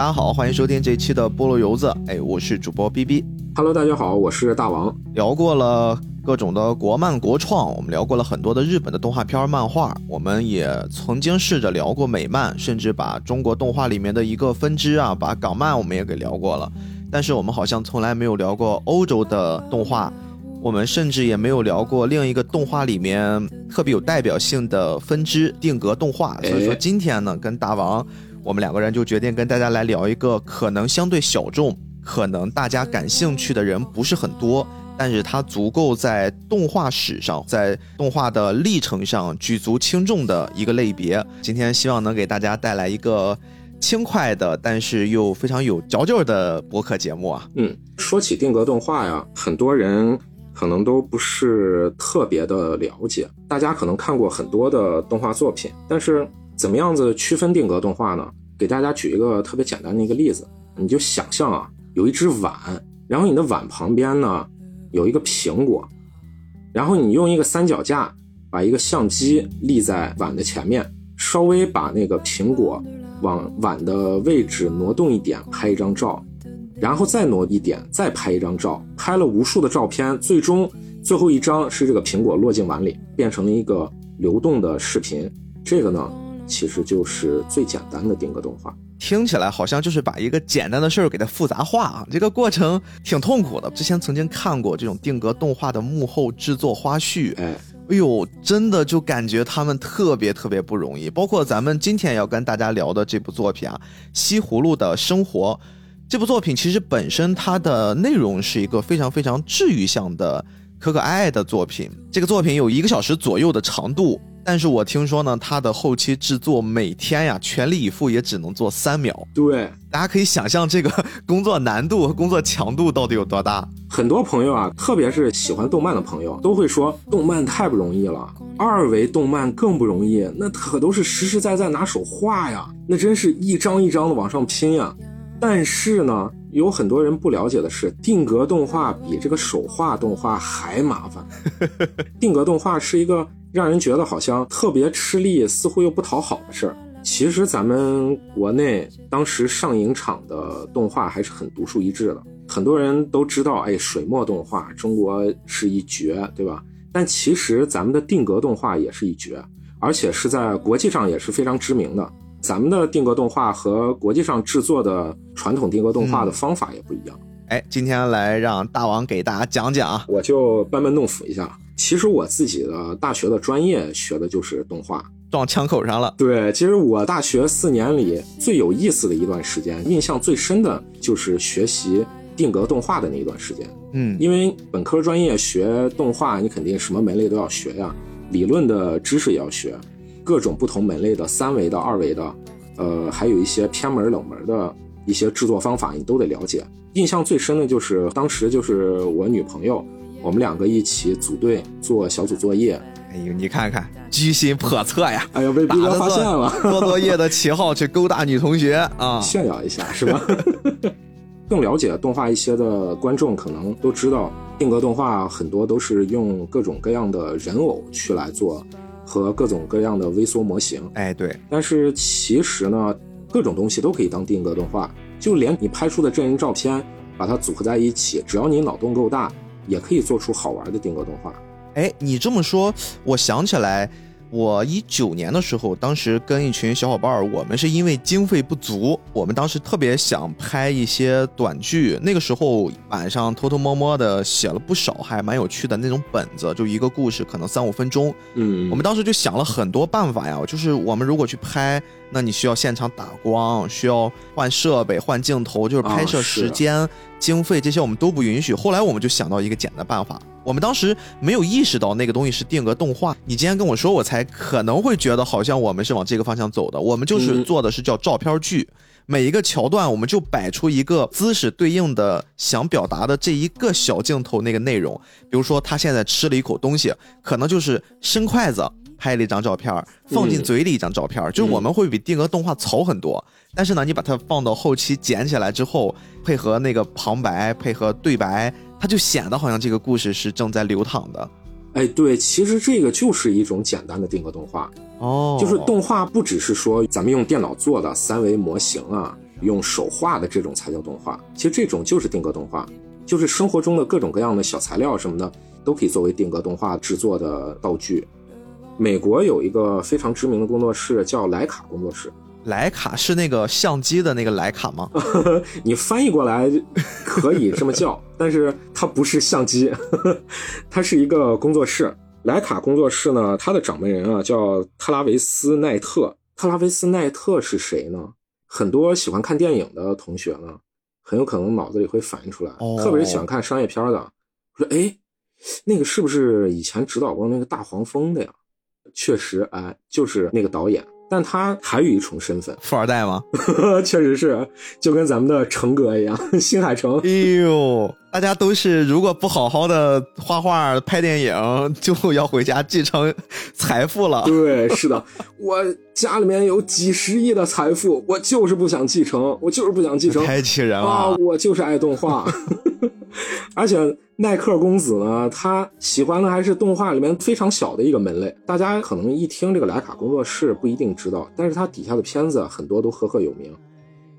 大家好，欢迎收听这一期的菠萝油子。哎，我是主播 B B。Hello，大家好，我是大王。聊过了各种的国漫国创，我们聊过了很多的日本的动画片漫画，我们也曾经试着聊过美漫，甚至把中国动画里面的一个分支啊，把港漫我们也给聊过了。但是我们好像从来没有聊过欧洲的动画，我们甚至也没有聊过另一个动画里面特别有代表性的分支定格动画。所以说今天呢，跟大王。我们两个人就决定跟大家来聊一个可能相对小众、可能大家感兴趣的人不是很多，但是它足够在动画史上、在动画的历程上举足轻重的一个类别。今天希望能给大家带来一个轻快的，但是又非常有嚼劲儿的播客节目啊。嗯，说起定格动画呀，很多人可能都不是特别的了解。大家可能看过很多的动画作品，但是。怎么样子区分定格动画呢？给大家举一个特别简单的一个例子，你就想象啊，有一只碗，然后你的碗旁边呢有一个苹果，然后你用一个三脚架把一个相机立在碗的前面，稍微把那个苹果往碗的位置挪动一点，拍一张照，然后再挪一点，再拍一张照，拍了无数的照片，最终最后一张是这个苹果落进碗里，变成了一个流动的视频。这个呢？其实就是最简单的定格动画，听起来好像就是把一个简单的事儿给它复杂化啊，这个过程挺痛苦的。之前曾经看过这种定格动画的幕后制作花絮，哎，哎呦，真的就感觉他们特别特别不容易。包括咱们今天要跟大家聊的这部作品啊，《西葫芦的生活》这部作品，其实本身它的内容是一个非常非常治愈向的、可可爱爱的作品。这个作品有一个小时左右的长度。但是我听说呢，它的后期制作每天呀全力以赴也只能做三秒。对，大家可以想象这个工作难度和工作强度到底有多大。很多朋友啊，特别是喜欢动漫的朋友，都会说动漫太不容易了，二维动漫更不容易，那可都是实实在在拿手画呀，那真是一张一张的往上拼呀。但是呢，有很多人不了解的是，定格动画比这个手画动画还麻烦。定格动画是一个。让人觉得好像特别吃力，似乎又不讨好的事儿。其实咱们国内当时上影厂的动画还是很独树一帜的，很多人都知道，哎，水墨动画中国是一绝，对吧？但其实咱们的定格动画也是一绝，而且是在国际上也是非常知名的。咱们的定格动画和国际上制作的传统定格动画的方法也不一样。哎，今天来让大王给大家讲讲，我就班门弄斧一下。其实我自己的大学的专业学的就是动画，撞枪口上了。对，其实我大学四年里最有意思的一段时间，印象最深的就是学习定格动画的那一段时间。嗯，因为本科专业学动画，你肯定什么门类都要学呀，理论的知识也要学，各种不同门类的三维的、二维的，呃，还有一些偏门冷门的一些制作方法，你都得了解。印象最深的就是当时就是我女朋友。我们两个一起组队做小组作业。哎呦，你看看，居心叵测呀！哎呦，被逼哥发现了，做作业的旗号去勾搭女同学啊，炫耀一下是吧？更了解动画一些的观众可能都知道，定格动画很多都是用各种各样的人偶去来做，和各种各样的微缩模型。哎，对。但是其实呢，各种东西都可以当定格动画，就连你拍出的真人照片，把它组合在一起，只要你脑洞够大。也可以做出好玩的定格动画。哎，你这么说，我想起来。我一九年的时候，当时跟一群小伙伴儿，我们是因为经费不足，我们当时特别想拍一些短剧。那个时候晚上偷偷摸摸的写了不少，还蛮有趣的那种本子，就一个故事可能三五分钟。嗯，我们当时就想了很多办法呀，就是我们如果去拍，那你需要现场打光，需要换设备、换镜头，就是拍摄时间、经费这些我们都不允许。后来我们就想到一个简单办法。我们当时没有意识到那个东西是定格动画，你今天跟我说，我才可能会觉得好像我们是往这个方向走的。我们就是做的是叫照片剧，每一个桥段我们就摆出一个姿势对应的想表达的这一个小镜头那个内容。比如说他现在吃了一口东西，可能就是伸筷子拍了一张照片，放进嘴里一张照片，就是我们会比定格动画糙很多。但是呢，你把它放到后期剪起来之后，配合那个旁白，配合对白。它就显得好像这个故事是正在流淌的，哎，对，其实这个就是一种简单的定格动画哦，就是动画不只是说咱们用电脑做的三维模型啊，用手画的这种才叫动画。其实这种就是定格动画，就是生活中的各种各样的小材料什么的，都可以作为定格动画制作的道具。美国有一个非常知名的工作室叫莱卡工作室，莱卡是那个相机的那个莱卡吗？你翻译过来可以这么叫，但是它不是相机，它是一个工作室。莱卡工作室呢，它的掌门人啊叫特拉维斯奈特。特拉维斯奈特是谁呢？很多喜欢看电影的同学呢，很有可能脑子里会反映出来，特别是喜欢看商业片的，说哎，那个是不是以前指导过那个大黄蜂的呀？确实，哎，就是那个导演。但他还有一重身份，富二代吗？确实是，就跟咱们的成哥一样，新海诚。哎呦，大家都是如果不好好的画画、拍电影，就要回家继承财富了。对，是的，我家里面有几十亿的财富，我就是不想继承，我就是不想继承，太气人了啊！我就是爱动画，而且。耐克公子呢，他喜欢的还是动画里面非常小的一个门类。大家可能一听这个莱卡工作室不一定知道，但是他底下的片子很多都赫赫有名，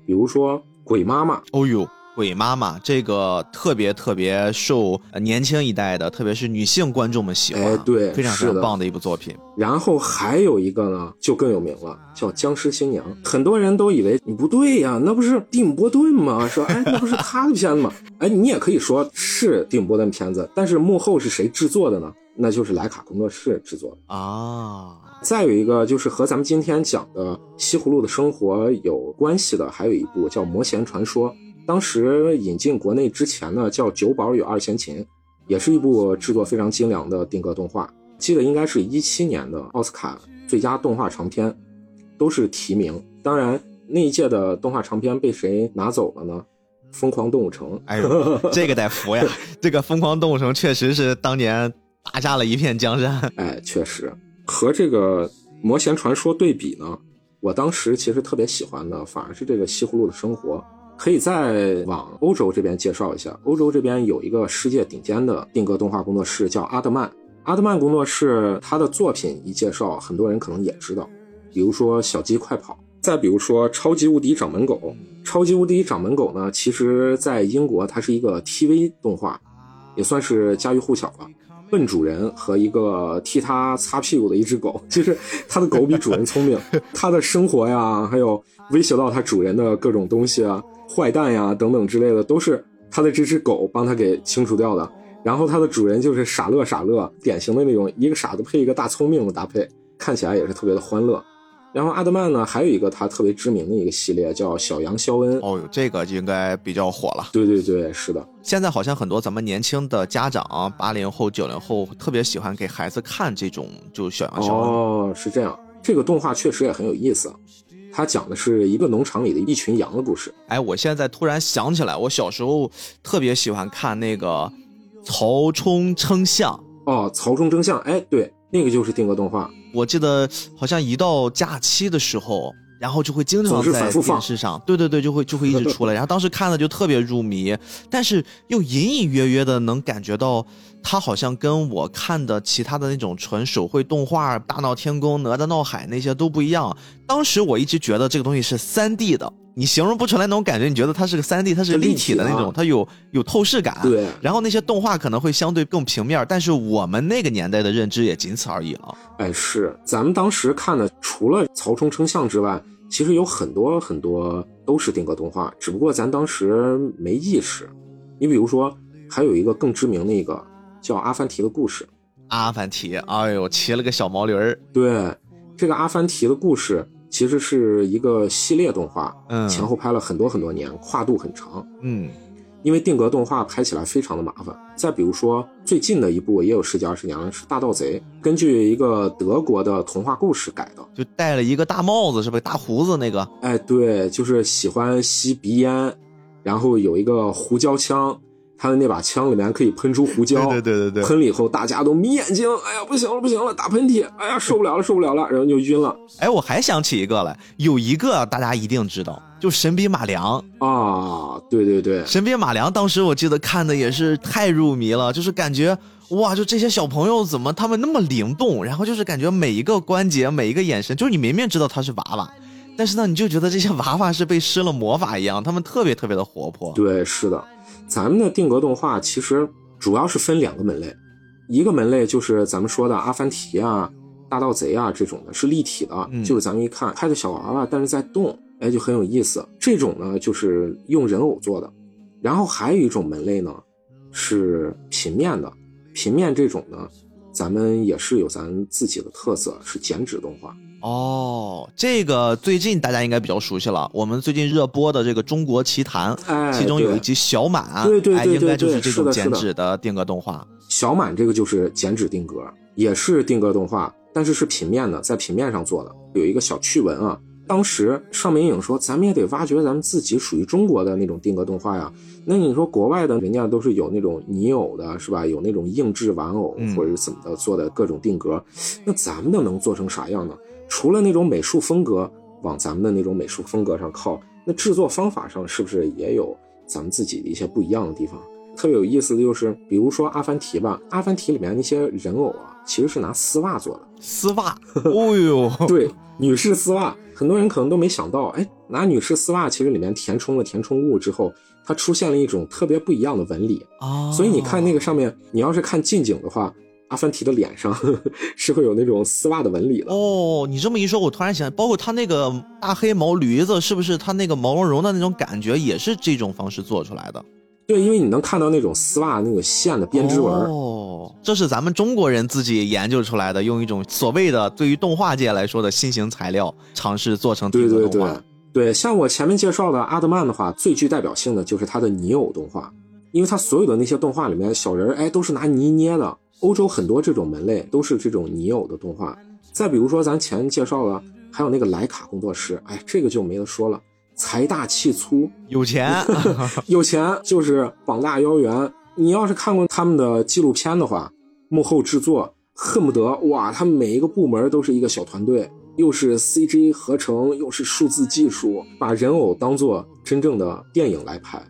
比如说《鬼妈妈》。哦呦。鬼妈妈这个特别特别受年轻一代的，特别是女性观众们喜欢，对，非常非常棒的一部作品。然后还有一个呢，就更有名了，叫《僵尸新娘》。很多人都以为你不对呀，那不是蒂姆·波顿吗？说，哎，那不是他的片子吗？哎，你也可以说是蒂姆·波顿片子，但是幕后是谁制作的呢？那就是莱卡工作室制作的啊。再有一个就是和咱们今天讲的西葫芦的生活有关系的，还有一部叫《魔弦传说》。当时引进国内之前呢，叫《九宝与二弦琴》，也是一部制作非常精良的定格动画。记得应该是一七年的奥斯卡最佳动画长片，都是提名。当然，那一届的动画长片被谁拿走了呢？《疯狂动物城》。哎呦，这个得服呀！这个《疯狂动物城》确实是当年打下了一片江山。哎，确实，和这个《魔弦传说》对比呢，我当时其实特别喜欢的反而是这个《西葫芦的生活》。可以再往欧洲这边介绍一下，欧洲这边有一个世界顶尖的定格动画工作室，叫阿德曼。阿德曼工作室，他的作品一介绍，很多人可能也知道，比如说《小鸡快跑》，再比如说《超级无敌掌门狗》。《超级无敌掌门狗》呢，其实在英国它是一个 TV 动画，也算是家喻户晓了。笨主人和一个替他擦屁股的一只狗，就是他的狗比主人聪明，他的生活呀，还有威胁到他主人的各种东西啊。坏蛋呀，等等之类的，都是他的这只狗帮他给清除掉的。然后它的主人就是傻乐傻乐，典型的那种一个傻子配一个大聪明的搭配，看起来也是特别的欢乐。然后阿德曼呢，还有一个他特别知名的一个系列叫小羊肖恩。哦，这个就应该比较火了。对对对，是的。现在好像很多咱们年轻的家长，八零后、九零后特别喜欢给孩子看这种就小羊肖恩。哦，是这样。这个动画确实也很有意思。他讲的是一个农场里的一群羊的故事。哎，我现在突然想起来，我小时候特别喜欢看那个曹冲称象。哦，曹冲称象，哎，对，那个就是定格动画。我记得好像一到假期的时候，然后就会经常在电视上，对对对，就会就会一直出来。然后当时看的就特别入迷，但是又隐隐约约的能感觉到。它好像跟我看的其他的那种纯手绘动画《大闹天宫》《哪吒闹海》那些都不一样。当时我一直觉得这个东西是三 D 的，你形容不出来那种感觉。你觉得它是个三 D，它是立体的那种，它有有透视感。对。然后那些动画可能会相对更平面，但是我们那个年代的认知也仅此而已了。哎，是，咱们当时看的除了曹冲称象之外，其实有很多很多都是定格动画，只不过咱当时没意识。你比如说，还有一个更知名的一个。叫阿凡提的故事，阿凡提，哎呦，骑了个小毛驴儿。对，这个阿凡提的故事其实是一个系列动画，嗯，前后拍了很多很多年，跨度很长，嗯，因为定格动画拍起来非常的麻烦。再比如说最近的一部也有十几二十年了，是《大盗贼》，根据一个德国的童话故事改的，就戴了一个大帽子，是不是大胡子那个？哎，对，就是喜欢吸鼻烟，然后有一个胡椒枪。他的那把枪里面可以喷出胡椒，对对对对，喷了以后大家都眯眼睛，哎呀不行了不行了，打喷嚏，哎呀受不了了受不了了，然后就晕了。哎，我还想起一个来，有一个大家一定知道，就神笔马良啊，对对对，神笔马良当时我记得看的也是太入迷了，就是感觉哇，就这些小朋友怎么他们那么灵动，然后就是感觉每一个关节每一个眼神，就是你明明知道他是娃娃。但是呢，你就觉得这些娃娃是被施了魔法一样，他们特别特别的活泼。对，是的，咱们的定格动画其实主要是分两个门类，一个门类就是咱们说的阿凡提啊、大盗贼啊这种的，是立体的，就是咱们一看拍的小娃娃，但是在动，哎，就很有意思。这种呢，就是用人偶做的。然后还有一种门类呢，是平面的，平面这种呢，咱们也是有咱自己的特色，是剪纸动画。哦，这个最近大家应该比较熟悉了。我们最近热播的这个《中国奇谭》，其中有一集小满，对对对应该就是这种剪纸的定格动画。小满这个就是剪纸定格，也是定格动画，但是是平面的，在平面上做的。有一个小趣闻啊，当时尚美影说，咱们也得挖掘咱们自己属于中国的那种定格动画呀。那你说国外的人家都是有那种泥偶的，是吧？有那种硬质玩偶或者是怎么的做的各种定格，那咱们的能做成啥样呢？除了那种美术风格往咱们的那种美术风格上靠，那制作方法上是不是也有咱们自己的一些不一样的地方？特别有意思的就是，比如说阿凡提吧，阿凡提里面那些人偶啊，其实是拿丝袜做的。丝袜？哦呦，对，女士丝袜，很多人可能都没想到，哎，拿女士丝袜，其实里面填充了填充物之后，它出现了一种特别不一样的纹理哦。所以你看那个上面，你要是看近景的话。阿凡提的脸上 是会有那种丝袜的纹理的哦。你这么一说，我突然想，包括他那个大黑毛驴子，是不是他那个毛茸茸的那种感觉，也是这种方式做出来的？对，因为你能看到那种丝袜那个线的编织纹。哦，这是咱们中国人自己研究出来的，用一种所谓的对于动画界来说的新型材料，尝试做成对对对对。像我前面介绍的阿德曼的话，最具代表性的就是他的泥偶动画，因为他所有的那些动画里面小人儿，哎，都是拿泥捏的。欧洲很多这种门类都是这种泥偶的动画，再比如说咱前介绍了，还有那个莱卡工作室，哎，这个就没得说了，财大气粗，有钱，有钱就是膀大腰圆。你要是看过他们的纪录片的话，幕后制作恨不得哇，他们每一个部门都是一个小团队，又是 CG 合成，又是数字技术，把人偶当做真正的电影来拍，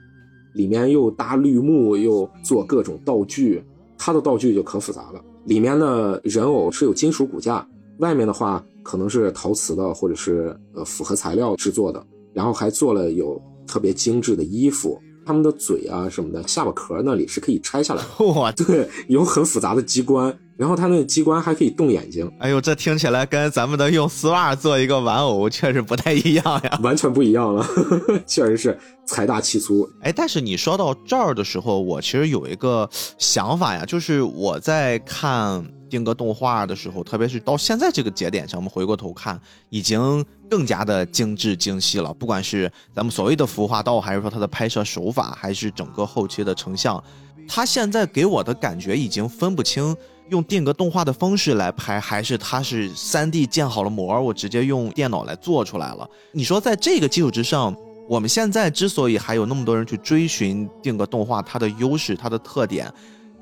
里面又搭绿幕，又做各种道具。它的道具就可复杂了，里面的人偶是有金属骨架，外面的话可能是陶瓷的或者是呃复合材料制作的，然后还做了有特别精致的衣服，他们的嘴啊什么的，下巴壳那里是可以拆下来的。哇，对，有很复杂的机关。然后它那个机关还可以动眼睛，哎呦，这听起来跟咱们的用丝袜做一个玩偶确实不太一样呀，完全不一样了，确实是财大气粗。哎，但是你说到这儿的时候，我其实有一个想法呀，就是我在看定格动画的时候，特别是到现在这个节点上，我们回过头看，已经更加的精致精细了。不管是咱们所谓的服化道，还是说它的拍摄手法，还是整个后期的成像，它现在给我的感觉已经分不清。用定格动画的方式来拍，还是它是三 D 建好了模，我直接用电脑来做出来了？你说在这个基础之上，我们现在之所以还有那么多人去追寻定格动画，它的优势、它的特点，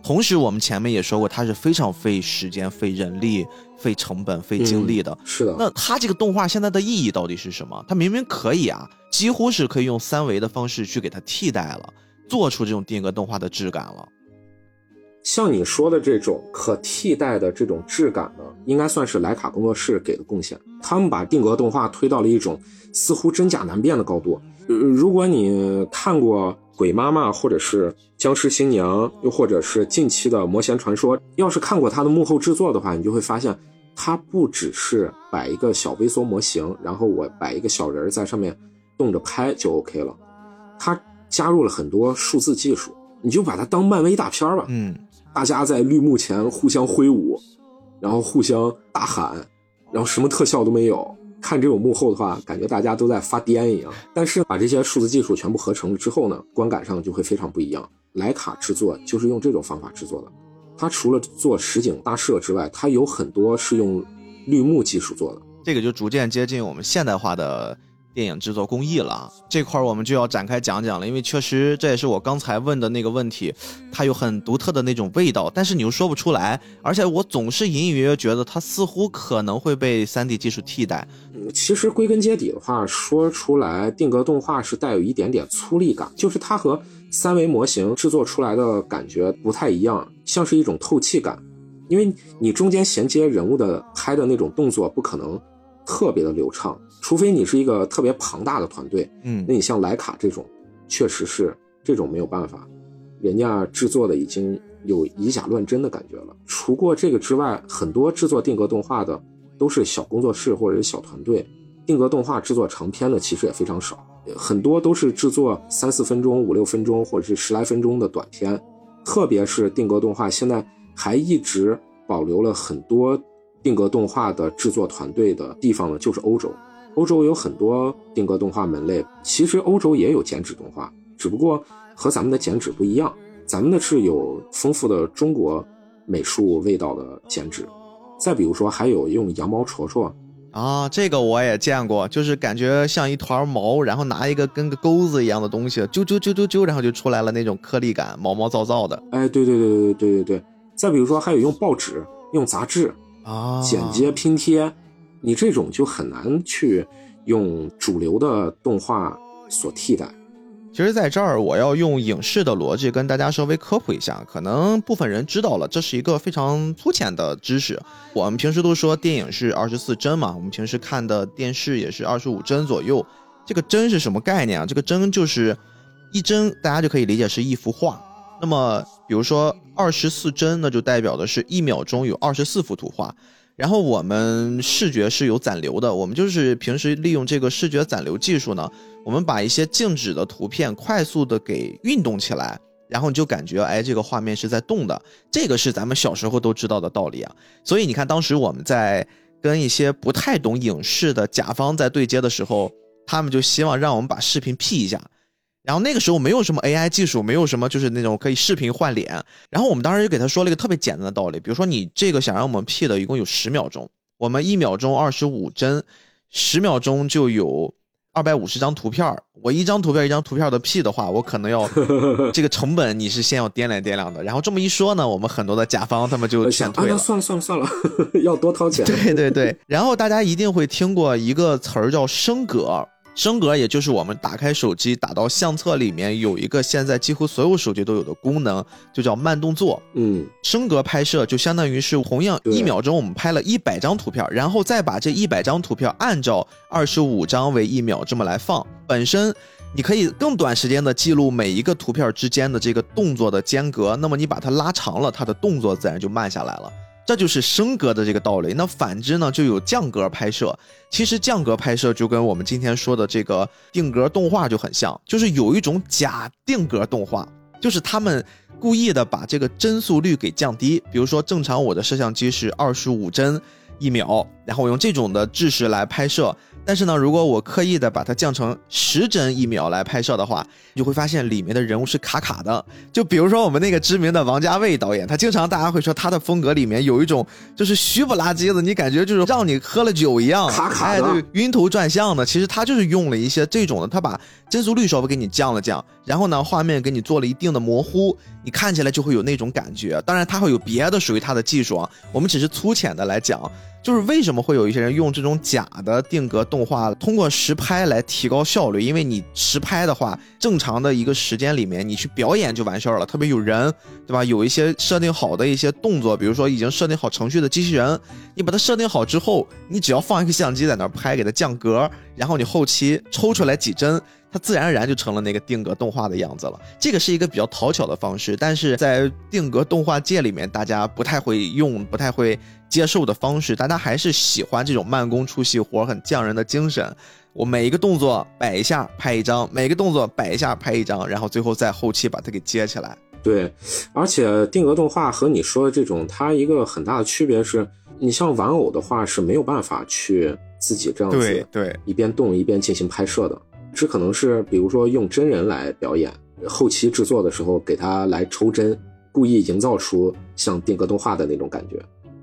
同时我们前面也说过，它是非常费时间、费人力、费成本、费精力的。是的。那它这个动画现在的意义到底是什么？它明明可以啊，几乎是可以用三维的方式去给它替代了，做出这种定格动画的质感了。像你说的这种可替代的这种质感呢，应该算是莱卡工作室给的贡献。他们把定格动画推到了一种似乎真假难辨的高度。呃如果你看过《鬼妈妈》或者是《僵尸新娘》，又或者是近期的《魔仙传说》，要是看过它的幕后制作的话，你就会发现，它不只是摆一个小微缩模型，然后我摆一个小人在上面动着拍就 OK 了。它加入了很多数字技术，你就把它当漫威大片吧。嗯。大家在绿幕前互相挥舞，然后互相大喊，然后什么特效都没有。看这种幕后的话，感觉大家都在发癫一样。但是把这些数字技术全部合成了之后呢，观感上就会非常不一样。莱卡制作就是用这种方法制作的。它除了做实景搭设之外，它有很多是用绿幕技术做的。这个就逐渐接近我们现代化的。电影制作工艺了，这块我们就要展开讲讲了，因为确实这也是我刚才问的那个问题，它有很独特的那种味道，但是你又说不出来，而且我总是隐隐约约觉得它似乎可能会被 3D 技术替代。其实归根结底的话，说出来定格动画是带有一点点粗粝感，就是它和三维模型制作出来的感觉不太一样，像是一种透气感，因为你中间衔接人物的拍的那种动作不可能。特别的流畅。除非你是一个特别庞大的团队，嗯那你像徕卡这种，确实是这种没有办法，人家制作的已经有以假乱真的感觉了。除过这个之外，很多制作定格动画的都是小工作室或者是小团队，定格动画制作长片的其实也非常少，很多都是制作三四分钟、五六分钟或者是十来分钟的短片。特别是定格动画，现在还一直保留了很多定格动画的制作团队的地方呢，就是欧洲。欧洲有很多定格动画门类，其实欧洲也有剪纸动画，只不过和咱们的剪纸不一样，咱们的是有丰富的中国美术味道的剪纸。再比如说，还有用羊毛戳戳，啊，这个我也见过，就是感觉像一团毛，然后拿一个跟个钩子一样的东西，啾啾啾啾啾，然后就出来了那种颗粒感，毛毛躁躁的哎，对对对对对对对。再比如说，还有用报纸、用杂志啊，剪接拼贴，你这种就很难去用主流的动画所替代。其实，在这儿我要用影视的逻辑跟大家稍微科普一下，可能部分人知道了，这是一个非常粗浅的知识。我们平时都说电影是二十四帧嘛，我们平时看的电视也是二十五帧左右。这个帧是什么概念啊？这个帧就是一帧，大家就可以理解是一幅画。那么，比如说二十四帧，那就代表的是一秒钟有二十四幅图画。然后我们视觉是有暂留的，我们就是平时利用这个视觉暂留技术呢，我们把一些静止的图片快速的给运动起来，然后你就感觉哎，这个画面是在动的。这个是咱们小时候都知道的道理啊。所以你看，当时我们在跟一些不太懂影视的甲方在对接的时候，他们就希望让我们把视频 P 一下。然后那个时候没有什么 AI 技术，没有什么就是那种可以视频换脸。然后我们当时就给他说了一个特别简单的道理，比如说你这个想让我们 P 的，一共有十秒钟，我们一秒钟二十五帧，十秒钟就有二百五十张图片我一张图片一张图片的 P 的话，我可能要 这个成本你是先要掂量掂量的。然后这么一说呢，我们很多的甲方他们就劝退了。啊，算了算了算了，要多掏钱。对对对。然后大家一定会听过一个词儿叫升格。升格也就是我们打开手机打到相册里面有一个现在几乎所有手机都有的功能，就叫慢动作。嗯，升格拍摄就相当于是同样一秒钟我们拍了一百张图片，然后再把这一百张图片按照二十五张为一秒这么来放。本身你可以更短时间的记录每一个图片之间的这个动作的间隔，那么你把它拉长了，它的动作自然就慢下来了。这就是升格的这个道理。那反之呢，就有降格拍摄。其实降格拍摄就跟我们今天说的这个定格动画就很像，就是有一种假定格动画，就是他们故意的把这个帧速率给降低。比如说，正常我的摄像机是二十五帧一秒，然后我用这种的制式来拍摄。但是呢，如果我刻意的把它降成十帧一秒来拍摄的话，你就会发现里面的人物是卡卡的。就比如说我们那个知名的王家卫导演，他经常大家会说他的风格里面有一种就是虚不拉几的，你感觉就是让你喝了酒一样，卡卡的，哎，对，晕头转向的。其实他就是用了一些这种的，他把帧速率稍微给你降了降，然后呢，画面给你做了一定的模糊，你看起来就会有那种感觉。当然，他会有别的属于他的技术啊，我们只是粗浅的来讲。就是为什么会有一些人用这种假的定格动画，通过实拍来提高效率？因为你实拍的话，正常的一个时间里面，你去表演就完事儿了。特别有人，对吧？有一些设定好的一些动作，比如说已经设定好程序的机器人，你把它设定好之后，你只要放一个相机在那儿拍，给它降格，然后你后期抽出来几帧。它自然而然就成了那个定格动画的样子了。这个是一个比较讨巧的方式，但是在定格动画界里面，大家不太会用、不太会接受的方式。大家还是喜欢这种慢工出细活、很匠人的精神。我每一个动作摆一下拍一张，每个动作摆一下拍一张，然后最后在后期把它给接起来。对，而且定格动画和你说的这种，它一个很大的区别是，你像玩偶的话是没有办法去自己这样子对一边动一边进行拍摄的。只可能是，比如说用真人来表演，后期制作的时候给他来抽帧，故意营造出像定格动画的那种感觉。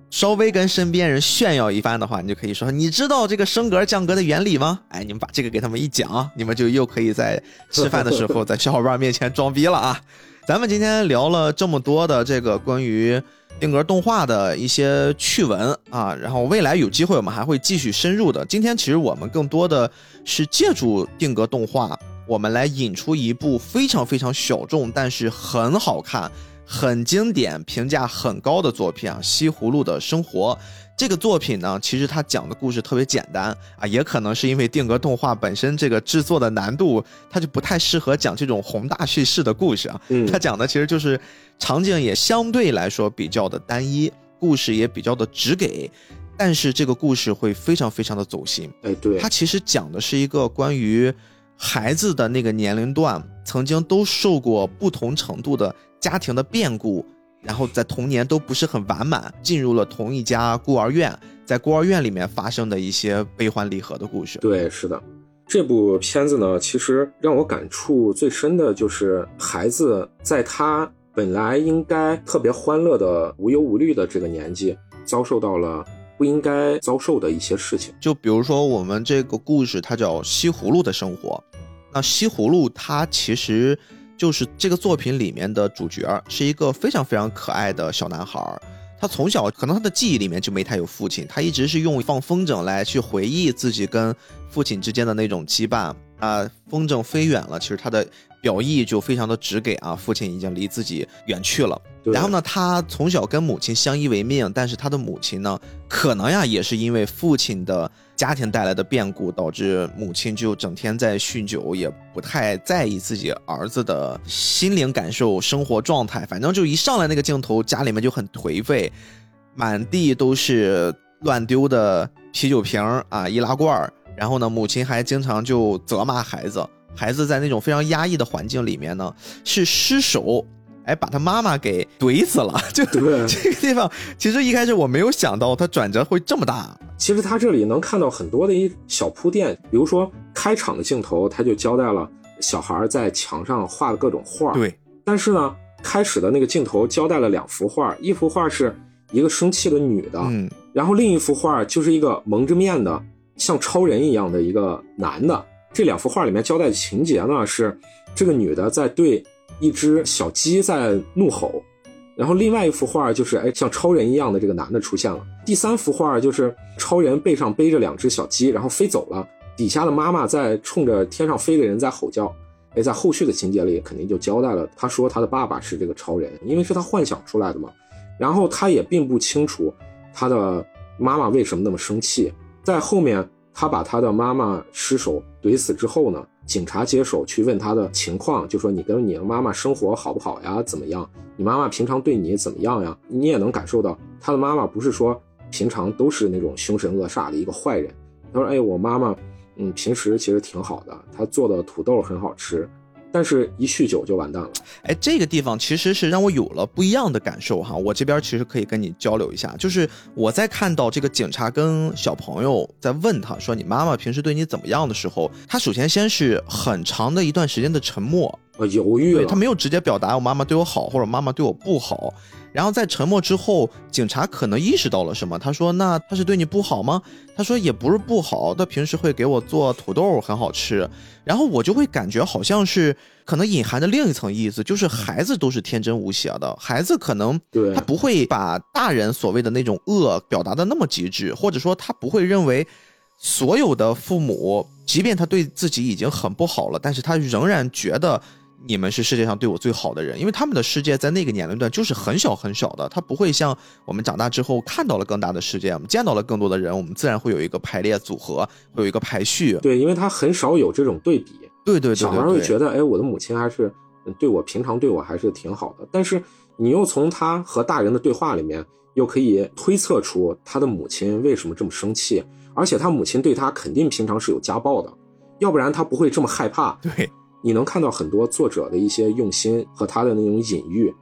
稍微跟身边人炫耀一番的话，你就可以说：“你知道这个升格降格的原理吗？”哎，你们把这个给他们一讲，你们就又可以在吃饭的时候 在小伙伴面前装逼了啊！咱们今天聊了这么多的这个关于定格动画的一些趣闻啊，然后未来有机会我们还会继续深入的。今天其实我们更多的是借助定格动画，我们来引出一部非常非常小众但是很好看、很经典、评价很高的作品啊，《西葫芦的生活》。这个作品呢，其实它讲的故事特别简单啊，也可能是因为定格动画本身这个制作的难度，它就不太适合讲这种宏大叙事的故事啊。嗯它讲的其实就是场景也相对来说比较的单一，故事也比较的直给，但是这个故事会非常非常的走心。哎，对它，其实讲的是一个关于孩子的那个年龄段，曾经都受过不同程度的家庭的变故，然后在童年都不是很完满，进入了同一家孤儿院，在孤儿院里面发生的一些悲欢离合的故事。对，是的。这部片子呢，其实让我感触最深的就是孩子在他本来应该特别欢乐的、无忧无虑的这个年纪，遭受到了不应该遭受的一些事情。就比如说我们这个故事，它叫《西葫芦的生活》。那西葫芦它其实就是这个作品里面的主角，是一个非常非常可爱的小男孩儿。他从小可能他的记忆里面就没太有父亲，他一直是用放风筝来去回忆自己跟父亲之间的那种羁绊啊。风筝飞远了，其实他的表意就非常的直给啊，父亲已经离自己远去了。然后呢，他从小跟母亲相依为命，但是他的母亲呢，可能呀也是因为父亲的家庭带来的变故，导致母亲就整天在酗酒，也不太在意自己儿子的心灵感受、生活状态。反正就一上来那个镜头，家里面就很颓废，满地都是乱丢的啤酒瓶啊、易拉罐儿。然后呢，母亲还经常就责骂孩子，孩子在那种非常压抑的环境里面呢，是失手。哎，把他妈妈给怼死了，就对这个地方，其实一开始我没有想到他转折会这么大。其实他这里能看到很多的一小铺垫，比如说开场的镜头，他就交代了小孩在墙上画的各种画。，对，但是呢，开始的那个镜头交代了两幅画，一幅画是一个生气的女的，嗯，然后另一幅画就是一个蒙着面的像超人一样的一个男的。这两幅画里面交代的情节呢是，这个女的在对一只小鸡在怒吼，然后另外一幅画就是哎像超人一样的这个男的出现了。第三幅画就是超人背上背着两只小鸡，然后飞走了，底下的妈妈在冲着天上飞的人在吼叫。哎，在后续的情节里肯定就交代了，他说他的爸爸是这个超人，因为是他幻想出来的嘛。然后他也并不清楚他的妈妈为什么那么生气。在后面，他把他的妈妈失手怼死之后呢，警察接手去问他的情况，就说你跟你的妈妈生活好不好呀？怎么样？你妈妈平常对你怎么样呀？你也能感受到他的妈妈不是说平常都是那种凶神恶煞的一个坏人。他说：“哎，我妈妈，嗯，平时其实挺好的，她做的土豆很好吃，但是一酗酒就完蛋了。哎，这个地方其实是让我有了不一样的感受哈。我这边其实可以跟你交流一下，就是我在看到这个警察跟小朋友在问他说你妈妈平时对你怎么样的时候，他首先先是很长的一段时间的沉默，呃，犹豫了他。没有直接表达我妈妈对我好或者妈妈对我不好。然后在沉默之后，警察可能意识到了什么，他说：“那他是对你不好吗？”他说：“也不是不好，他平时会给我做土豆，很好吃。”然后我就会感觉好像是可能隐含着另一层意思，就是孩子都是天真无邪的，孩子可能对他不会把大人所谓的那种恶表达的那么极致，或者说他不会认为所有的父母，即便他对自己已经很不好了，但是他仍然觉得你们是世界上对我最好的人，因为他们的世界在那个年龄段就是很小很小的，他不会像我们长大之后看到了更大的世界，我们见到了更多的人，我们自然会有一个排列组合，会有一个排序。对，因为他很少有这种对比。对对对小孩，会觉得，哎，我的母亲还是对我平常对我还是挺好的。但是你又从他和大人的对话里面，又可以推测出他的母亲为什么这么生气，而且他母亲对他肯定平常是有家暴的，要不然他不会这么害怕。对你能看到很多作者的一些用心和他的那种隐喻。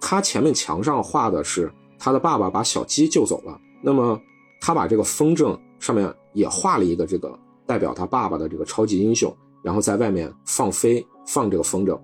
他前面墙上画的是他的爸爸把小鸡救走了，那么他把这个风筝上面也画了一个这个代表他爸爸的这个超级英雄，然后在外面放飞放这个风筝，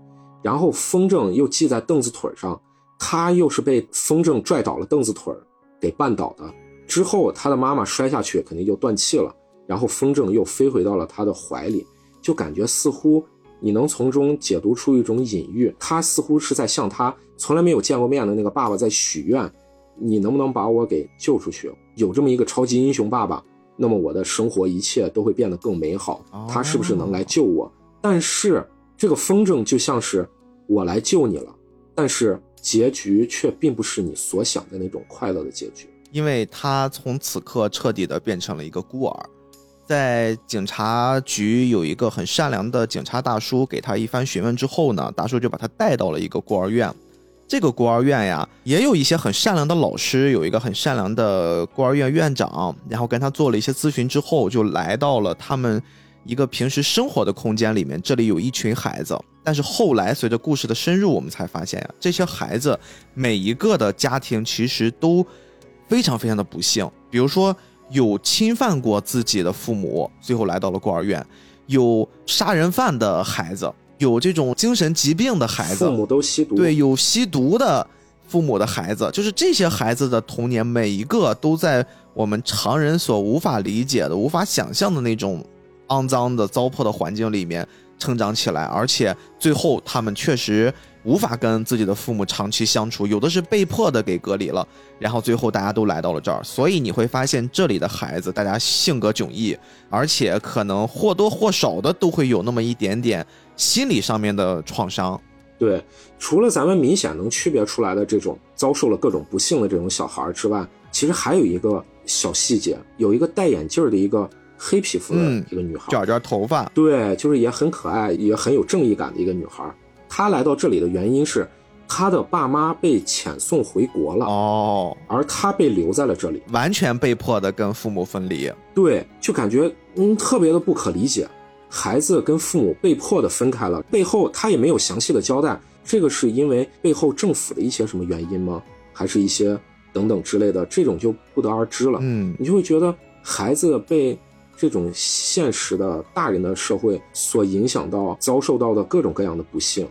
然后风筝又系在凳子腿上，他又是被风筝拽倒了凳子腿给绊倒的。之后他的妈妈摔下去，肯定就断气了，然后风筝又飞回到了他的怀里，就感觉似乎你能从中解读出一种隐喻，他似乎是在向他从来没有见过面的那个爸爸在许愿，你能不能把我给救出去？有这么一个超级英雄爸爸，那么我的生活一切都会变得更美好。他是不是能来救我？但是这个风筝就像是我来救你了，但是结局却并不是你所想的那种快乐的结局。因为他从此刻彻底的变成了一个孤儿，在警察局有一个很善良的警察大叔，给他一番询问之后呢，大叔就把他带到了一个孤儿院。这个孤儿院呀，也有一些很善良的老师，有一个很善良的孤儿院院长，然后跟他做了一些咨询之后，就来到了他们一个平时生活的空间里面。这里有一群孩子，但是后来随着故事的深入，我们才发现呀，这些孩子每一个的家庭其实都非常非常的不幸。比如说有侵犯过自己的父母，最后来到了孤儿院；有杀人犯的孩子。有这种精神疾病的孩子，父母都吸毒，对，有吸毒的父母的孩子，就是这些孩子的童年，每一个都在我们常人所无法理解的、无法想象的那种肮脏的、糟粕的环境里面成长起来，而且最后他们确实。无法跟自己的父母长期相处，有的是被迫的给隔离了，然后最后大家都来到了这儿，所以你会发现这里的孩子，大家性格迥异，而且可能或多或少的都会有那么一点点心理上面的创伤。对，除了咱们明显能区别出来的这种遭受了各种不幸的这种小孩之外，其实还有一个小细节，有一个戴眼镜的一个黑皮肤的一个女孩，卷卷头发，对，就是也很可爱，也很有正义感的一个女孩。他来到这里的原因是，他的爸妈被遣送回国了哦，而他被留在了这里，完全被迫的跟父母分离。对，就感觉嗯特别的不可理解，孩子跟父母被迫的分开了，背后他也没有详细的交代，这个是因为背后政府的一些什么原因吗？还是一些等等之类的，这种就不得而知了。嗯，你就会觉得孩子被。这种现实的大人的社会所影响到、遭受到的各种各样的不幸，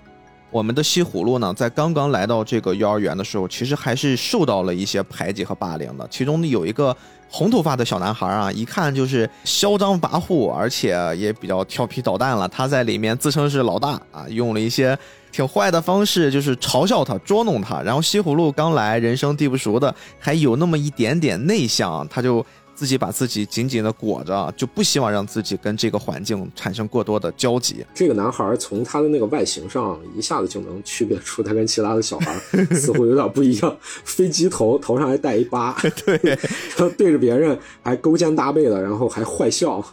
我们的西葫芦呢，在刚刚来到这个幼儿园的时候，其实还是受到了一些排挤和霸凌的。其中有一个红头发的小男孩啊，一看就是嚣张跋扈，而且也比较调皮捣蛋了。他在里面自称是老大啊，用了一些挺坏的方式，就是嘲笑他、捉弄他。然后西葫芦刚来，人生地不熟的，还有那么一点点内向，他就。自己把自己紧紧的裹着，就不希望让自己跟这个环境产生过多的交集。这个男孩从他的那个外形上，一下子就能区别出他跟其他的小孩似乎有点不一样。飞机头，头上还带一疤，对，然后对着别人还勾肩搭背的，然后还坏笑。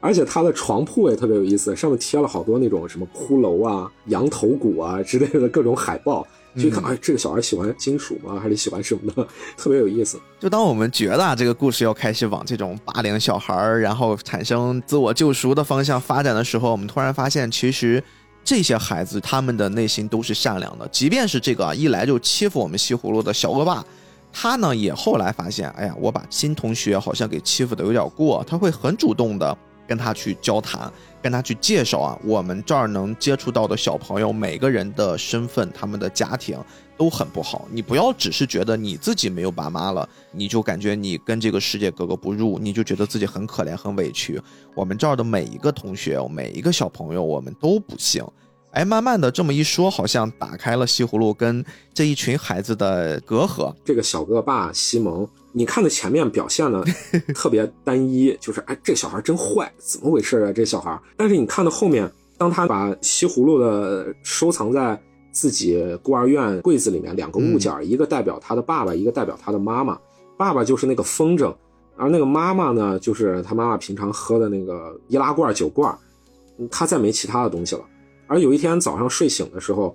而且他的床铺也特别有意思，上面贴了好多那种什么骷髅啊、羊头骨啊之类的各种海报。就看，哎，这个小孩喜欢金属吗？还是喜欢什么的？特别有意思。就当我们觉得啊，这个故事要开始往这种霸凌小孩，然后产生自我救赎的方向发展的时候，我们突然发现，其实这些孩子他们的内心都是善良的。即便是这个一来就欺负我们西葫芦的小恶霸，他呢也后来发现，哎呀，我把新同学好像给欺负的有点过，他会很主动的跟他去交谈。跟他去介绍啊，我们这儿能接触到的小朋友，每个人的身份、他们的家庭都很不好。你不要只是觉得你自己没有爸妈了，你就感觉你跟这个世界格格不入，你就觉得自己很可怜、很委屈。我们这儿的每一个同学、每一个小朋友，我们都不幸。哎，慢慢的这么一说，好像打开了西葫芦跟这一群孩子的隔阂。这个小恶霸西蒙，你看的前面表现的 特别单一，就是哎，这小孩真坏，怎么回事啊？这小孩。但是你看到后面，当他把西葫芦的收藏在自己孤儿院柜子里面，两个物件，一个代表他的爸爸，一个代表他的妈妈。爸爸就是那个风筝，而那个妈妈呢，就是他妈妈平常喝的那个易拉罐酒罐。他再没其他的东西了。而有一天早上睡醒的时候，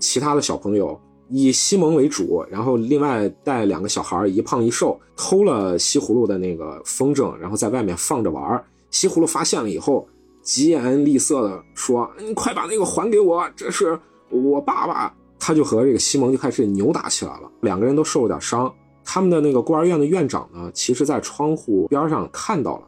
其他的小朋友以西蒙为主，然后另外带两个小孩，一胖一瘦，偷了西葫芦的那个风筝，然后在外面放着玩。西葫芦发现了以后，疾言厉色的说：“你快把那个还给我，这是我爸爸。”他就和这个西蒙就开始扭打起来了，两个人都受了点伤。他们的那个孤儿院的院长呢，其实在窗户边上看到了。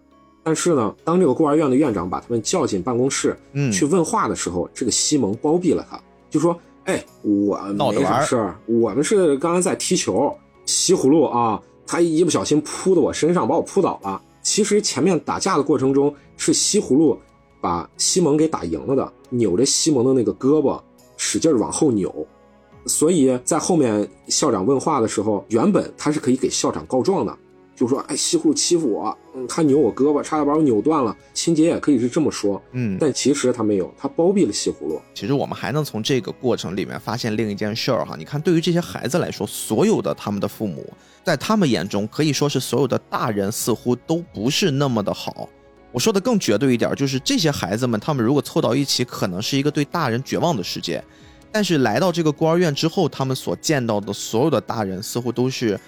但是呢，当这个孤儿院的院长把他们叫进办公室，嗯，去问话的时候，这个西蒙包庇了他，就说：“哎，我没啥事儿，我们是刚刚在踢球，西葫芦啊，他一不小心扑到我身上，把我扑倒了。其实前面打架的过程中，是西葫芦把西蒙给打赢了的，扭着西蒙的那个胳膊，使劲往后扭。所以在后面校长问话的时候，原本他是可以给校长告状的。”就说哎西葫芦欺负我，嗯，他扭我胳膊，差点把我扭断了。情节也可以是这么说，嗯，但其实他没有，他包庇了西葫芦。其实我们还能从这个过程里面发现另一件事儿哈，你看对于这些孩子来说，所有的他们的父母，在他们眼中可以说是所有的大人似乎都不是那么的好。我说的更绝对一点，就是这些孩子们，他们如果凑到一起，可能是一个对大人绝望的世界。但是来到这个孤儿院之后，他们所见到的所有的大人，似乎都是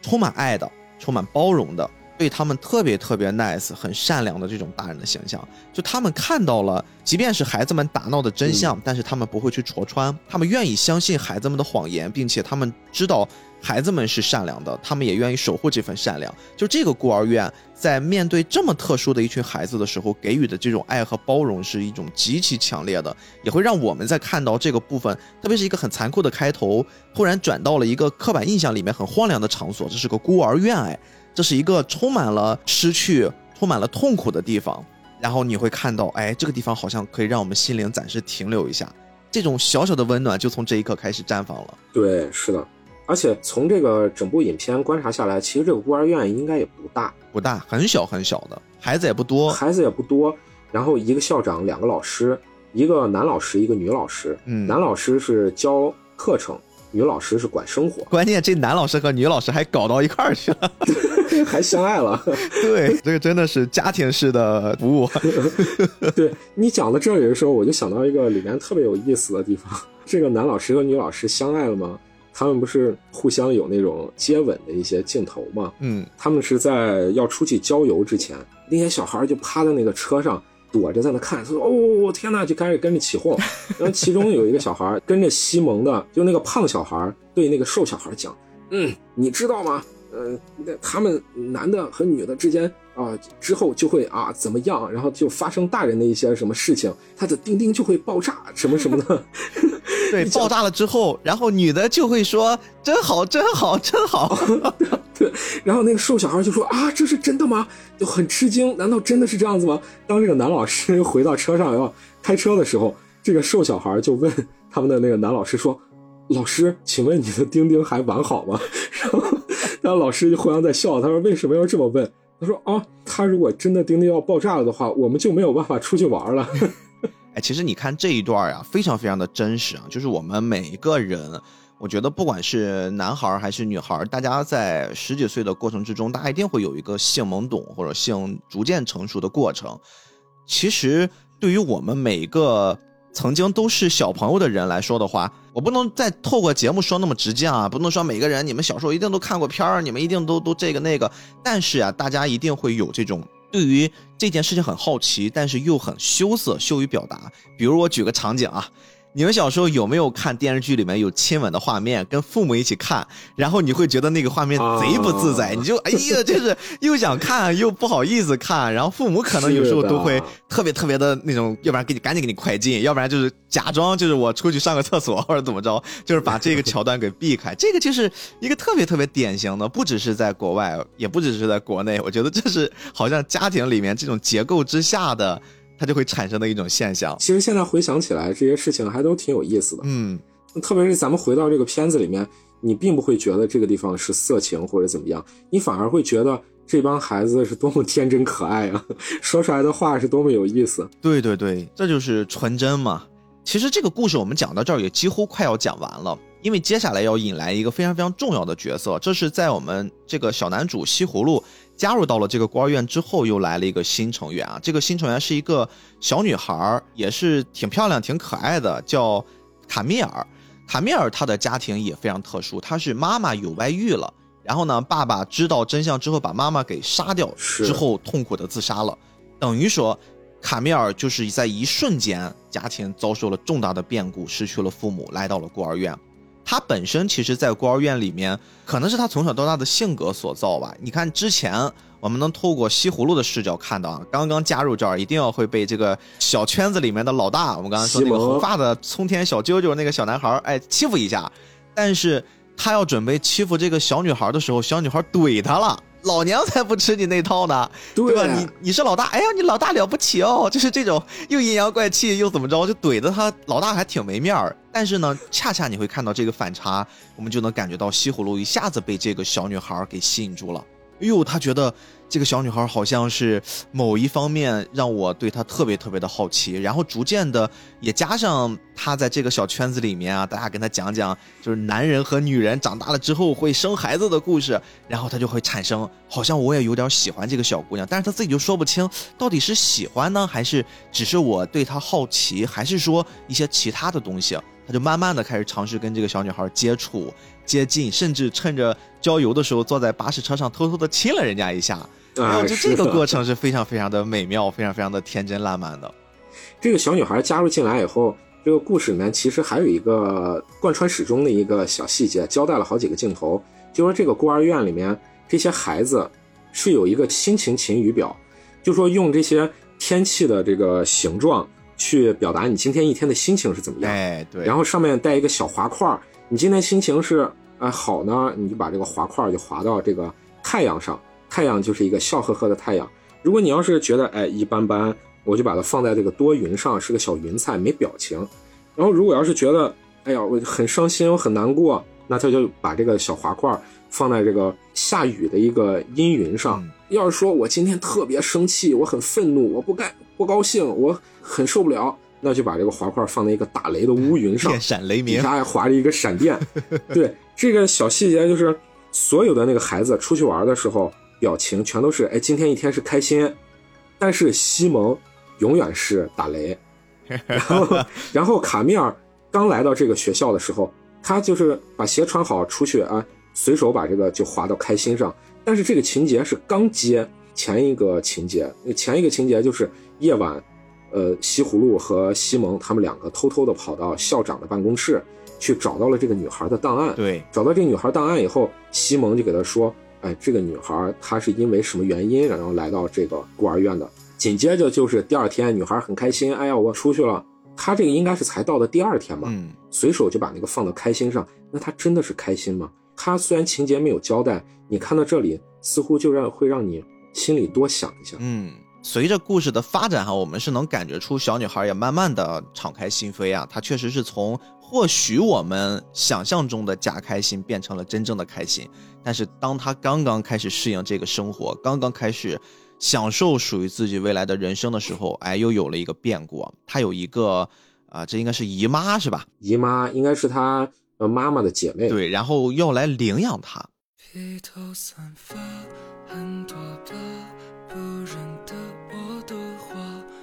充满爱的、充满包容的，对他们特别特别 nice、很善良的这种大人的形象。就他们看到了，即便是孩子们打闹的真相，但是他们不会去戳穿，他们愿意相信孩子们的谎言，并且他们知道。孩子们是善良的，他们也愿意守护这份善良。就这个孤儿院，在面对这么特殊的一群孩子的时候，给予的这种爱和包容是一种极其强烈的，也会让我们在看到这个部分，特别是一个很残酷的开头，突然转到了一个刻板印象里面很荒凉的场所，这是个孤儿院，哎，这是一个充满了失去、充满了痛苦的地方。然后你会看到，哎，这个地方好像可以让我们心灵暂时停留一下，这种小小的温暖就从这一刻开始绽放了。对，是的。而且从这个整部影片观察下来，其实这个孤儿院应该也不大，不大，很小很小的，孩子也不多，孩子也不多。然后一个校长，两个老师，一个男老师，一个女老师。嗯，男老师是教课程，女老师是管生活。关键这男老师和女老师还搞到一块儿去了，还相爱了。对，这个真的是家庭式的服务。对你讲到这里的时候，我就想到一个里面特别有意思的地方：这个男老师和女老师相爱了吗？他们不是互相有那种接吻的一些镜头吗？嗯，他们是在要出去郊游之前，那些小孩就趴在那个车上躲着在那看，他说：“哦，天呐，就开始跟着起哄。然后其中有一个小孩跟着西蒙的，就那个胖小孩对那个瘦小孩讲：“嗯，你知道吗？嗯，那他们男的和女的之间啊，之后就会啊怎么样？然后就发生大人的一些什么事情，他的丁丁就会爆炸什么什么的。”对，爆炸了之后，然后女的就会说：“真好，真好，真好。”对，然后那个瘦小孩就说：“啊，这是真的吗？”就很吃惊，难道真的是这样子吗？当这个男老师 回到车上要开车的时候，这个瘦小孩就问他们的那个男老师说：“老师，请问你的丁丁还完好吗？” 然后，然后老师就互相在笑，他说：“为什么要这么问？”他说：“啊，他如果真的丁丁要爆炸了的话，我们就没有办法出去玩了。”哎，其实你看这一段呀，非常非常的真实啊。就是我们每一个人，我觉得不管是男孩还是女孩，大家在十几岁的过程之中，大家一定会有一个性懵懂或者性逐渐成熟的过程。其实对于我们每一个曾经都是小朋友的人来说的话，我不能再透过节目说那么直接啊，不能说每个人你们小时候一定都看过片儿，你们一定都都这个那个。但是啊，大家一定会有这种。对于这件事情很好奇，但是又很羞涩，羞于表达。比如我举个场景啊。你们小时候有没有看电视剧里面有亲吻的画面，跟父母一起看，然后你会觉得那个画面贼不自在，你就哎呀，就是又想看又不好意思看，然后父母可能有时候都会特别特别的那种，要不然给你赶紧给你快进，要不然就是假装就是我出去上个厕所或者怎么着，就是把这个桥段给避开。这个就是一个特别特别典型的，不只是在国外，也不只是在国内，我觉得这是好像家庭里面这种结构之下的。它就会产生的一种现象。其实现在回想起来，这些事情还都挺有意思的。嗯，特别是咱们回到这个片子里面，你并不会觉得这个地方是色情或者怎么样，你反而会觉得这帮孩子是多么天真可爱啊，说出来的话是多么有意思。对对对，这就是纯真嘛。其实这个故事我们讲到这儿也几乎快要讲完了，因为接下来要引来一个非常非常重要的角色，这是在我们这个小男主西葫芦。加入到了这个孤儿院之后，又来了一个新成员啊！这个新成员是一个小女孩，也是挺漂亮、挺可爱的，叫卡米尔。卡米尔她的家庭也非常特殊，她是妈妈有外遇了，然后呢，爸爸知道真相之后把妈妈给杀掉，之后痛苦的自杀了。等于说，卡米尔就是在一瞬间，家庭遭受了重大的变故，失去了父母，来到了孤儿院。他本身其实，在孤儿院里面，可能是他从小到大的性格所造吧。你看，之前我们能透过西葫芦的视角看到，啊，刚刚加入这儿，一定要会被这个小圈子里面的老大，我们刚才说那个红发的冲天小啾啾那个小男孩，哎，欺负一下。但是他要准备欺负这个小女孩的时候，小女孩怼他了。老娘才不吃你那套呢，对吧？你你是老大，哎呀，你老大了不起哦，就是这种又阴阳怪气又怎么着，就怼的他老大还挺没面儿。但是呢，恰恰你会看到这个反差，我们就能感觉到西葫芦一下子被这个小女孩给吸引住了，哎呦，他觉得这个小女孩好像是某一方面让我对她特别特别的好奇，然后逐渐的也加上她在这个小圈子里面啊，大家跟她讲讲，就是男人和女人长大了之后会生孩子的故事，然后她就会产生，好像我也有点喜欢这个小姑娘，但是她自己就说不清到底是喜欢呢，还是只是我对她好奇，还是说一些其他的东西。她就慢慢的开始尝试跟这个小女孩接触、接近，甚至趁着郊游的时候坐在巴士车上偷偷的亲了人家一下。然后就这个过程是非常非常的美妙，非常非常的天真烂漫的。这个小女孩加入进来以后，这个故事里面其实还有一个贯穿始终的一个小细节，交代了好几个镜头，就说这个孤儿院里面这些孩子是有一个心情晴雨表，就说用这些天气的这个形状。去表达你今天一天的心情是怎么样？哎，对。然后上面带一个小滑块你今天心情是啊好呢，你就把这个滑块就滑到这个太阳上，太阳就是一个笑呵呵的太阳。如果你要是觉得哎一般般，我就把它放在这个多云上，是个小云彩，没表情。然后如果要是觉得哎呀我很伤心，我很难过，那他就把这个小滑块放在这个下雨的一个阴云上。要是说我今天特别生气，我很愤怒，我不该不高兴，我很受不了，那就把这个滑块放在一个打雷的乌云上，电闪雷鸣，底下还划着一个闪电。对这个小细节，就是所有的那个孩子出去玩的时候，表情全都是哎，今天一天是开心。但是西蒙永远是打雷。然后，然后卡米尔刚来到这个学校的时候，他就是把鞋穿好出去啊，随手把这个就划到开心上。但是这个情节是刚接前一个情节，前一个情节就是夜晚，呃，西葫芦和西蒙他们两个偷偷的跑到校长的办公室，去找到了这个女孩的档案。对，找到这个女孩档案以后，西蒙就给他说：“哎，这个女孩她是因为什么原因，然后来到这个孤儿院的？”紧接着就是第二天，女孩很开心：“哎呀，我出去了。”她这个应该是才到的第二天嘛，随手就把那个放到开心上。那她真的是开心吗？她虽然情节没有交代，你看到这里似乎就让会让你心里多想一下。嗯，随着故事的发展哈，我们是能感觉出小女孩也慢慢的敞开心扉啊。她确实是从或许我们想象中的假开心变成了真正的开心。但是当他刚刚开始适应这个生活，刚刚开始享受属于自己未来的人生的时候，哎，又有了一个变故。他有一个啊，这应该是姨妈是吧？姨妈应该是她。妈妈的姐妹对，然后要来领养他。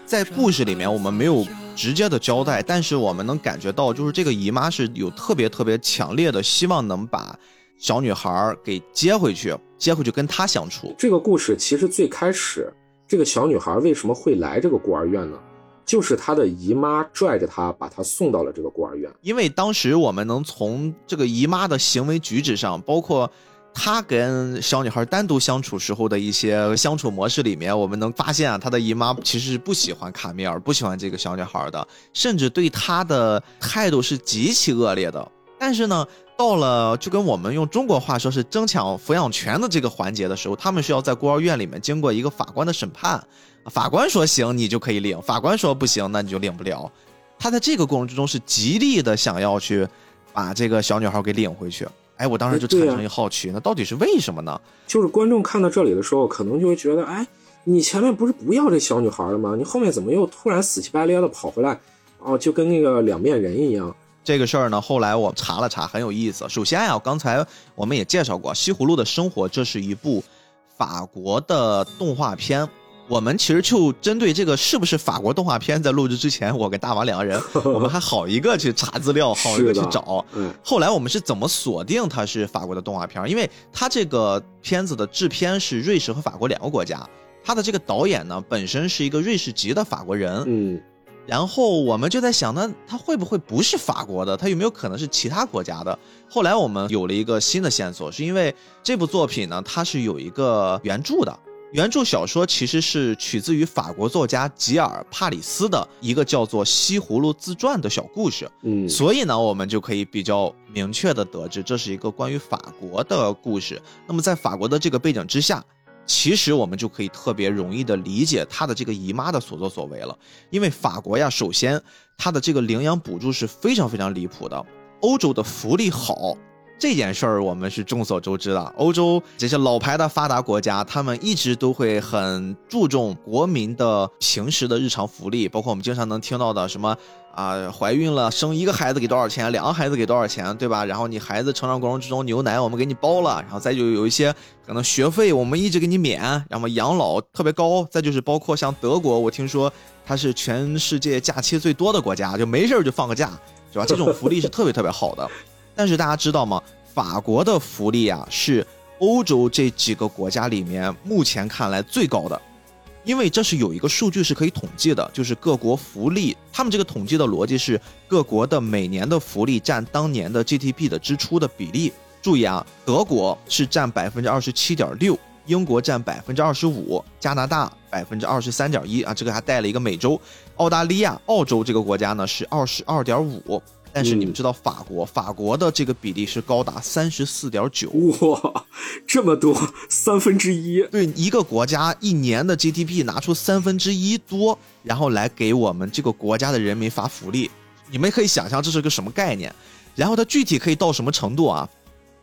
在故事里面，我们没有直接的交代，但是我们能感觉到，就是这个姨妈是有特别特别强烈的希望能把小女孩给接回去，接回去跟她相处。这个故事其实最开始，这个小女孩为什么会来这个孤儿院呢？就是她的姨妈拽着她，把她送到了这个孤儿院。因为当时我们能从这个姨妈的行为举止上，包括她跟小女孩单独相处时候的一些相处模式里面，我们能发现啊，她的姨妈其实是不喜欢卡米尔，不喜欢这个小女孩的，甚至对她的态度是极其恶劣的。但是呢，到了就跟我们用中国话说是争抢抚养权的这个环节的时候，他们是要在孤儿院里面经过一个法官的审判。法官说行，你就可以领；法官说不行，那你就领不了。他在这个过程之中是极力的想要去把这个小女孩给领回去。哎，我当时就产生一好奇，那到底是为什么呢？就是观众看到这里的时候，可能就会觉得，哎，你前面不是不要这小女孩了吗？你后面怎么又突然死乞白咧的跑回来？哦，就跟那个两面人一样。这个事儿呢，后来我查了查，很有意思。首先呀，刚才我们也介绍过《西葫芦的生活》，这是一部法国的动画片。我们其实就针对这个是不是法国动画片，在录制之前，我跟大王两个人，我们还好一个去查资料，好一个去找。后来我们是怎么锁定它是法国的动画片？因为它这个片子的制片是瑞士和法国两个国家，它的这个导演呢本身是一个瑞士籍的法国人。嗯，然后我们就在想，那他会不会不是法国的？他有没有可能是其他国家的？后来我们有了一个新的线索，是因为这部作品呢，它是有一个原著的。原著小说其实是取自于法国作家吉尔帕里斯的一个叫做《西葫芦自传》的小故事，嗯，所以呢，我们就可以比较明确的得知这是一个关于法国的故事。那么在法国的这个背景之下，其实我们就可以特别容易的理解他的这个姨妈的所作所为了。因为法国呀，首先它的这个领养补助是非常非常离谱的，欧洲的福利好。这件事儿我们是众所周知的。欧洲这些老牌的发达国家，他们一直都会很注重国民的平时的日常福利，包括我们经常能听到的什么啊，怀孕了生一个孩子给多少钱，两个孩子给多少钱，对吧？然后你孩子成长过程之中牛奶我们给你包了，然后再就有一些可能学费我们一直给你免，然后养老特别高，再就是包括像德国，我听说它是全世界假期最多的国家，就没事儿就放个假。是吧？这种福利是特别特别好的，但是大家知道吗？法国的福利啊是欧洲这几个国家里面目前看来最高的，因为这是有一个数据是可以统计的，就是各国福利，他们这个统计的逻辑是各国的每年的福利占当年的 GDP 的支出的比例。注意啊，德国是占百分之二十七点六，英国占百分之二十五，加拿大百分之二十三点一啊，这个还带了一个美洲。澳大利亚、澳洲这个国家呢是二十二点五，但是你们知道法国，法国的这个比例是高达三十四点九，哇，这么多，三分之一。对一个国家一年的 GDP 拿出三分之一多，然后来给我们这个国家的人民发福利，你们可以想象这是个什么概念。然后它具体可以到什么程度啊？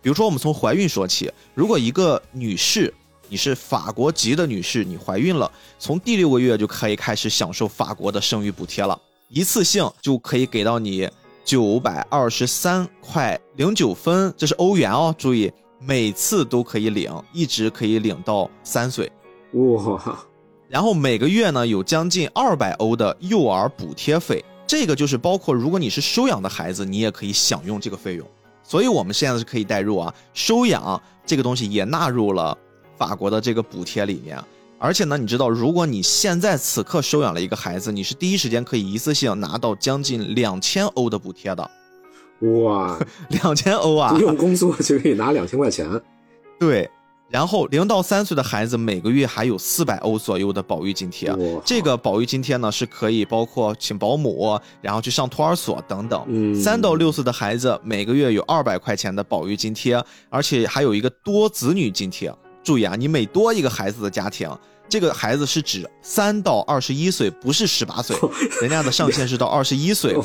比如说我们从怀孕说起，如果一个女士。你是法国籍的女士，你怀孕了，从第六个月就可以开始享受法国的生育补贴了，一次性就可以给到你九百二十三块零九分，这是欧元哦，注意每次都可以领，一直可以领到三岁，哇！然后每个月呢有将近二百欧的幼儿补贴费，这个就是包括如果你是收养的孩子，你也可以享用这个费用，所以我们现在是可以代入啊，收养这个东西也纳入了。法国的这个补贴里面，而且呢，你知道，如果你现在此刻收养了一个孩子，你是第一时间可以一次性拿到将近两千欧的补贴的。哇，两千欧啊！不用工作就可以拿两千块钱。对，然后零到三岁的孩子每个月还有四百欧左右的保育津贴。这个保育津贴呢是可以包括请保姆，然后去上托儿所等等。嗯，三到六岁的孩子每个月有二百块钱的保育津贴，而且还有一个多子女津贴。注意啊，你每多一个孩子的家庭，这个孩子是指三到二十一岁，不是十八岁，人家的上限是到二十一岁。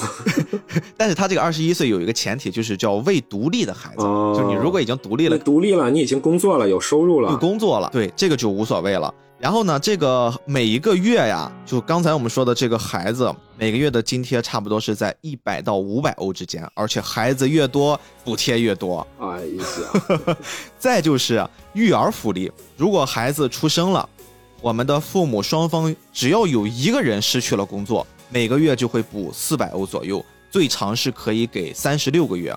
但是他这个二十一岁有一个前提，就是叫未独立的孩子，就你如果已经独立了，独立了，你已经工作了，有收入了，有工作了，对，这个就无所谓了。然后呢，这个每一个月呀，就刚才我们说的这个孩子每个月的津贴差不多是在一百到五百欧之间，而且孩子越多补贴越多。哎呀，再就是育儿福利，如果孩子出生了，我们的父母双方只要有一个人失去了工作，每个月就会补四百欧左右，最长是可以给三十六个月。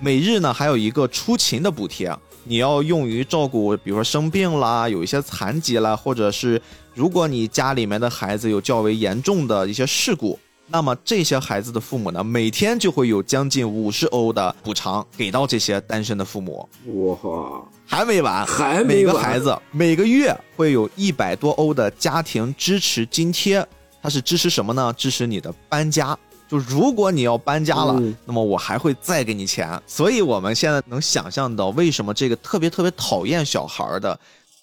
每日呢还有一个出勤的补贴。你要用于照顾，比如说生病啦，有一些残疾啦，或者是如果你家里面的孩子有较为严重的一些事故，那么这些孩子的父母呢，每天就会有将近五十欧的补偿给到这些单身的父母。哇，还没完，还没每个孩子每个月会有一百多欧的家庭支持津贴，它是支持什么呢？支持你的搬家。就如果你要搬家了，那么我还会再给你钱。所以我们现在能想象到，为什么这个特别特别讨厌小孩的，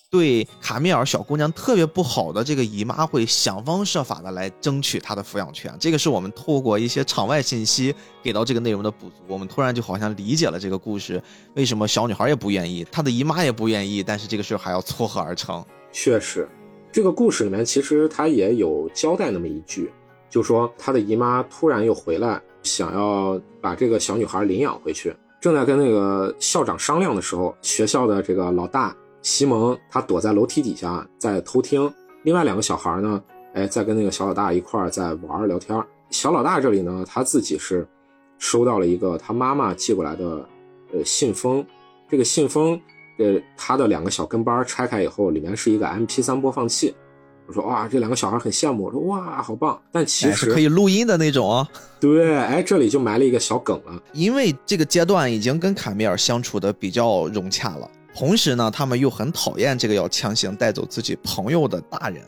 对卡米尔小姑娘特别不好的这个姨妈会想方设法的来争取她的抚养权。这个是我们透过一些场外信息给到这个内容的补足。我们突然就好像理解了这个故事，为什么小女孩也不愿意，她的姨妈也不愿意，但是这个事儿还要撮合而成。确实，这个故事里面其实他也有交代那么一句。就说他的姨妈突然又回来，想要把这个小女孩领养回去。正在跟那个校长商量的时候，学校的这个老大西蒙他躲在楼梯底下在偷听。另外两个小孩呢，哎，在跟那个小老大一块在玩聊天。小老大这里呢，他自己是收到了一个他妈妈寄过来的呃信封。这个信封，呃，他的两个小跟班拆开以后，里面是一个 MP3 播放器。我说哇，这两个小孩很羡慕。我说哇，好棒！但其实可以录音的那种。对，哎，这里就埋了一个小梗了。因为这个阶段已经跟卡米尔相处的比较融洽了，同时呢，他们又很讨厌这个要强行带走自己朋友的大人，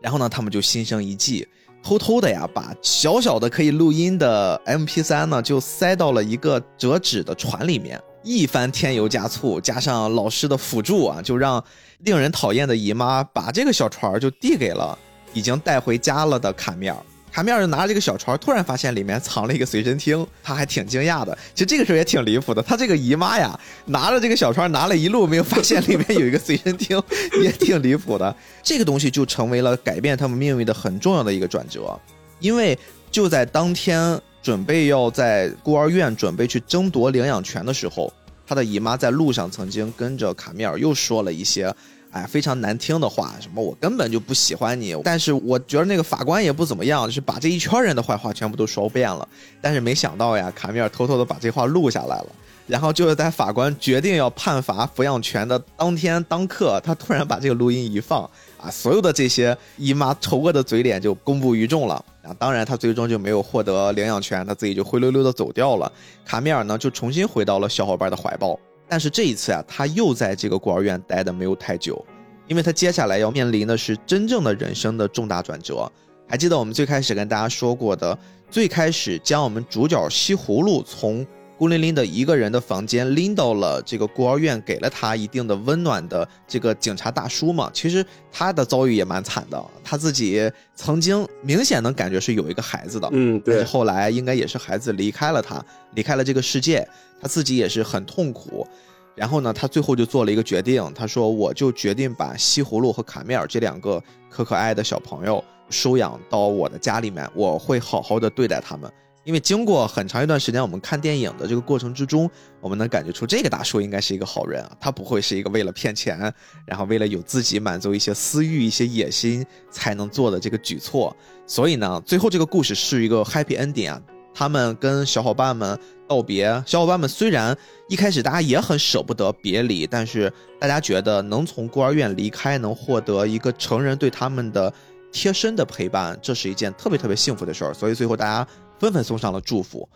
然后呢，他们就心生一计，偷偷的呀，把小小的可以录音的 MP3 呢，就塞到了一个折纸的船里面。一番添油加醋，加上老师的辅助啊，就让令人讨厌的姨妈把这个小船就递给了已经带回家了的卡米尔。卡米尔就拿着这个小船，突然发现里面藏了一个随身听，他还挺惊讶的。其实这个时候也挺离谱的，他这个姨妈呀，拿着这个小船拿了一路，没有发现里面有一个随身听，也挺离谱的。这个东西就成为了改变他们命运的很重要的一个转折，因为就在当天准备要在孤儿院准备去争夺领养权的时候，他的姨妈在路上曾经跟着卡米尔又说了一些。哎，非常难听的话，什么我根本就不喜欢你，但是我觉得那个法官也不怎么样，就是把这一圈人的坏话全部都说遍了。但是没想到呀，卡米尔偷偷的把这话录下来了，然后就是在法官决定要判罚抚养权的当天当刻，他突然把这个录音一放，啊，所有的这些姨妈丑恶的嘴脸就公布于众了。啊，当然他最终就没有获得领养权，他自己就灰溜溜的走掉了。卡米尔呢，就重新回到了小伙伴的怀抱。但是这一次啊，他又在这个孤儿院待的没有太久，因为他接下来要面临的是真正的人生的重大转折。还记得我们最开始跟大家说过的，最开始将我们主角西葫芦从孤零零的一个人的房间拎到了这个孤儿院，给了他一定的温暖的这个警察大叔嘛？其实他的遭遇也蛮惨的，他自己曾经明显能感觉是有一个孩子的，嗯，对，后来应该也是孩子离开了他，离开了这个世界。他自己也是很痛苦，然后呢，他最后就做了一个决定，他说：“我就决定把西葫芦和卡米尔这两个可可爱的小朋友收养到我的家里面，我会好好的对待他们。因为经过很长一段时间，我们看电影的这个过程之中，我们能感觉出这个大叔应该是一个好人啊，他不会是一个为了骗钱，然后为了有自己满足一些私欲、一些野心才能做的这个举措。所以呢，最后这个故事是一个 happy ending 啊。”他们跟小伙伴们道别，小伙伴们虽然一开始大家也很舍不得别离，但是大家觉得能从孤儿院离开，能获得一个成人对他们的贴身的陪伴，这是一件特别特别幸福的事儿。所以最后大家纷纷送上了祝福。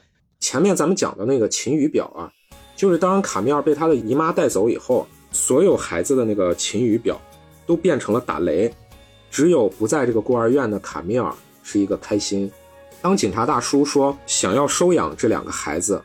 前面咱们讲的那个晴雨表啊，就是当卡米尔被他的姨妈带走以后，所有孩子的那个晴雨表都变成了打雷，只有不在这个孤儿院的卡米尔是一个开心。当警察大叔说想要收养这两个孩子，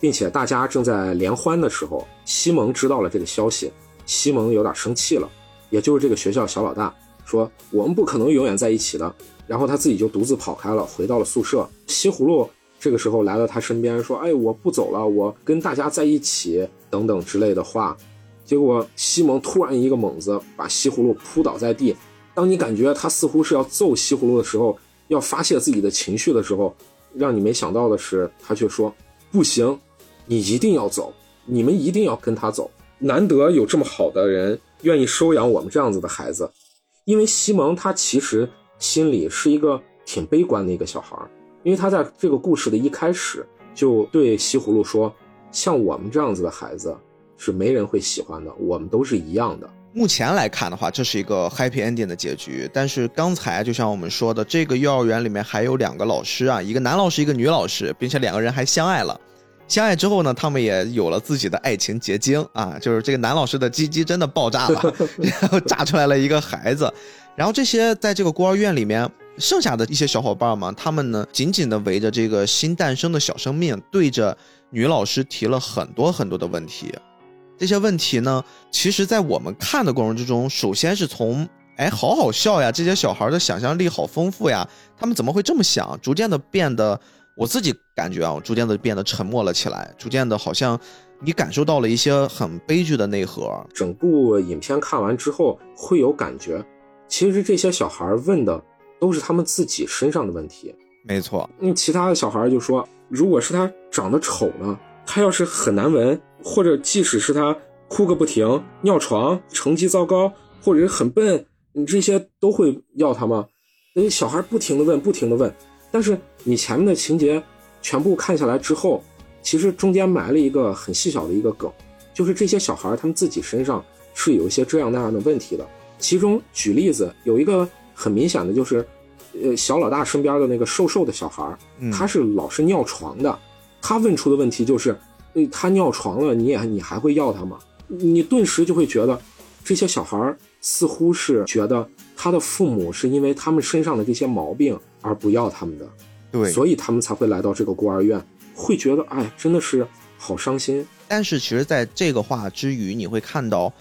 并且大家正在联欢的时候，西蒙知道了这个消息，西蒙有点生气了，也就是这个学校小老大说我们不可能永远在一起的，然后他自己就独自跑开了，回到了宿舍。西葫芦这个时候来到他身边说：“哎，我不走了，我跟大家在一起，等等之类的话。”结果西蒙突然一个猛子把西葫芦扑倒在地。当你感觉他似乎是要揍西葫芦的时候，要发泄自己的情绪的时候，让你没想到的是，他却说：“不行，你一定要走，你们一定要跟他走。难得有这么好的人愿意收养我们这样子的孩子。”因为西蒙他其实心里是一个挺悲观的一个小孩，因为他在这个故事的一开始就对西葫芦说：“像我们这样子的孩子是没人会喜欢的，我们都是一样的。”目前来看的话，这是一个 happy ending 的结局。但是刚才就像我们说的，这个幼儿园里面还有两个老师啊，一个男老师，一个女老师，并且两个人还相爱了。相爱之后呢，他们也有了自己的爱情结晶啊，就是这个男老师的鸡鸡真的爆炸了，然后炸出来了一个孩子。然后这些在这个孤儿院里面剩下的一些小伙伴们，他们呢紧紧的围着这个新诞生的小生命，对着女老师提了很多很多的问题。这些问题呢，其实，在我们看的过程之中，首先是从“哎，好好笑呀”，这些小孩的想象力好丰富呀，他们怎么会这么想？逐渐的变得，我自己感觉啊，逐渐的变得沉默了起来，逐渐的，好像你感受到了一些很悲剧的内核。整部影片看完之后，会有感觉，其实这些小孩问的都是他们自己身上的问题。没错，那其他的小孩就说，如果是他长得丑呢？他要是很难闻，或者即使是他哭个不停、尿床、成绩糟糕，或者是很笨，你这些都会要他吗？那小孩不停的问，不停的问，但是你前面的情节全部看下来之后，其实中间埋了一个很细小的一个梗，就是这些小孩他们自己身上是有一些这样那样的问题的。其中举例子有一个很明显的就是，呃，小老大身边的那个瘦瘦的小孩，他是老是尿床的。他问出的问题就是，他尿床了，你也你还会要他吗？你顿时就会觉得，这些小孩似乎是觉得他的父母是因为他们身上的这些毛病而不要他们的，对，所以他们才会来到这个孤儿院，会觉得哎，真的是好伤心。但是其实，在这个话之余，你会看到，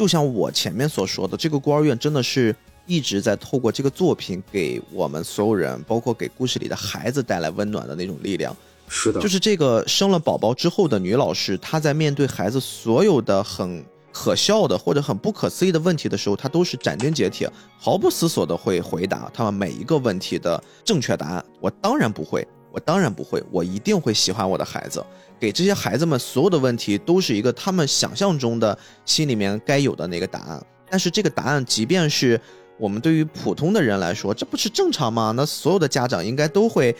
就像我前面所说的，这个孤儿院真的是。一直在透过这个作品给我们所有人，包括给故事里的孩子带来温暖的那种力量。是的，就是这个生了宝宝之后的女老师，她在面对孩子所有的很可笑的或者很不可思议的问题的时候，她都是斩钉截铁、毫不思索的会回答他们每一个问题的正确答案。我当然不会，我当然不会，我一定会喜欢我的孩子。给这些孩子们所有的问题都是一个他们想象中的心里面该有的那个答案。但是这个答案，即便是我们对于普通的人来说，这不是正常吗？那所有的家长应该都会。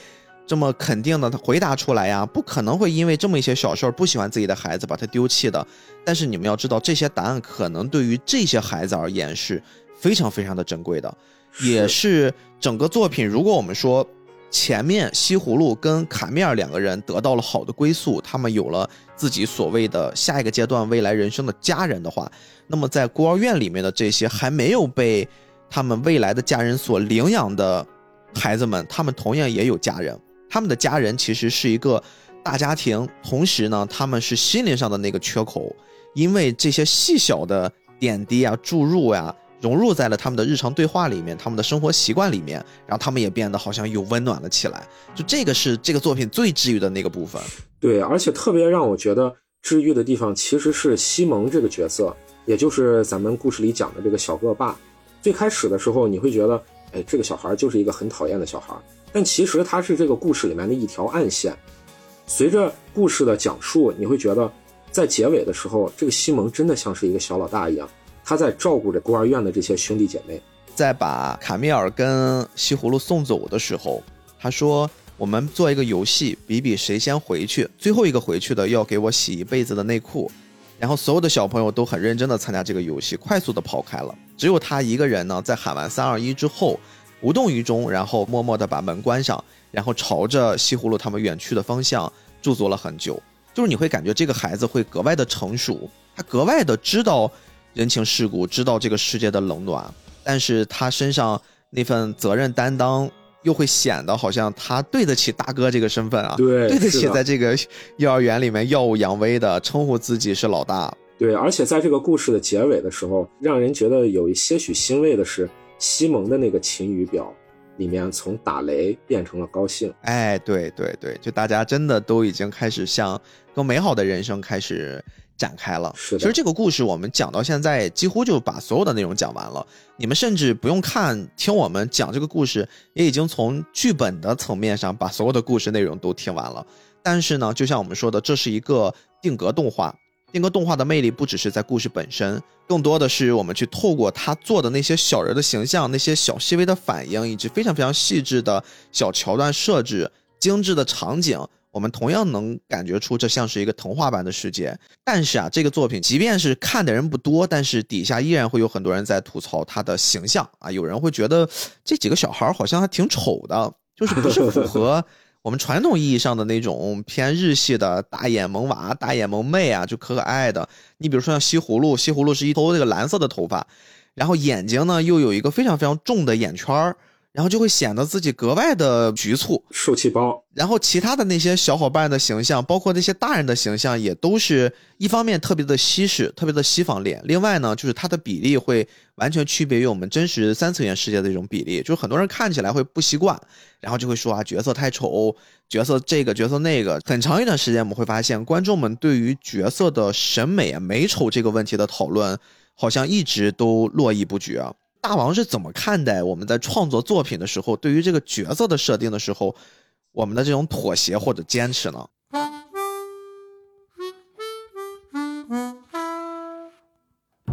这么肯定的回答出来呀，不可能会因为这么一些小事儿不喜欢自己的孩子把他丢弃的。但是你们要知道，这些答案可能对于这些孩子而言是非常非常的珍贵的，也是整个作品。如果我们说前面西葫芦跟卡米尔两个人得到了好的归宿，他们有了自己所谓的下一个阶段未来人生的家人的话，那么在孤儿院里面的这些还没有被他们未来的家人所领养的孩子们，他们同样也有家人。他们的家人其实是一个大家庭，同时呢，他们是心灵上的那个缺口，因为这些细小的点滴啊、注入呀，融入在了他们的日常对话里面，他们的生活习惯里面，然后他们也变得好像又温暖了起来。就这个是这个作品最治愈的那个部分。对，而且特别让我觉得治愈的地方，其实是西蒙这个角色，也就是咱们故事里讲的这个小恶霸。最开始的时候，你会觉得，哎，这个小孩就是一个很讨厌的小孩。但其实他是这个故事里面的一条暗线。随着故事的讲述，你会觉得，在结尾的时候，这个西蒙真的像是一个小老大一样，他在照顾着孤儿院的这些兄弟姐妹。在把卡米尔跟西葫芦送走的时候，他说：“我们做一个游戏，比比谁先回去，最后一个回去的要给我洗一辈子的内裤。”然后所有的小朋友都很认真的参加这个游戏，快速的跑开了。只有他一个人呢，在喊完三二一之后。无动于衷，然后默默地把门关上，然后朝着西葫芦他们远去的方向驻足了很久。就是你会感觉这个孩子会格外的成熟，他格外的知道人情世故，知道这个世界的冷暖，但是他身上那份责任担当又会显得好像他对得起大哥这个身份啊，对，对得起在这个幼儿园里面耀武扬威的称呼自己是老大。对，而且在这个故事的结尾的时候，让人觉得有一些许欣慰的是。西蒙的那个晴雨表，里面从打雷变成了高兴。哎，对对对，就大家真的都已经开始向更美好的人生开始展开了。其实这个故事我们讲到现在，几乎就把所有的内容讲完了。你们甚至不用看听我们讲这个故事，也已经从剧本的层面上把所有的故事内容都听完了。但是呢，就像我们说的，这是一个定格动画。定格动画的魅力不只是在故事本身，更多的是我们去透过他做的那些小人的形象、那些小细微的反应，以及非常非常细致的小桥段设置、精致的场景，我们同样能感觉出这像是一个童话般的世界。但是啊，这个作品即便是看的人不多，但是底下依然会有很多人在吐槽他的形象啊。有人会觉得这几个小孩好像还挺丑的，就是不是符合。我们传统意义上的那种偏日系的大眼萌娃、大眼萌妹啊，就可可爱的。你比如说像西葫芦，西葫芦是一头这个蓝色的头发，然后眼睛呢又有一个非常非常重的眼圈儿。然后就会显得自己格外的局促、受气包。然后其他的那些小伙伴的形象，包括那些大人的形象，也都是一方面特别的西式、特别的西方脸。另外呢，就是它的比例会完全区别于我们真实三次元世界的一种比例，就是很多人看起来会不习惯，然后就会说啊角色太丑，角色这个角色那个。很长一段时间我们会发现，观众们对于角色的审美美丑这个问题的讨论，好像一直都络绎不绝。大王是怎么看待我们在创作作品的时候，对于这个角色的设定的时候，我们的这种妥协或者坚持呢？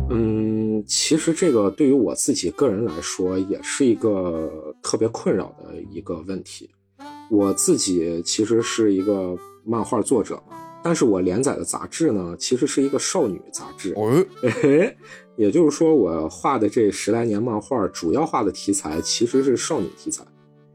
嗯，其实这个对于我自己个人来说，也是一个特别困扰的一个问题。我自己其实是一个漫画作者嘛，但是我连载的杂志呢，其实是一个少女杂志。哦。也就是说，我画的这十来年漫画，主要画的题材其实是少女题材。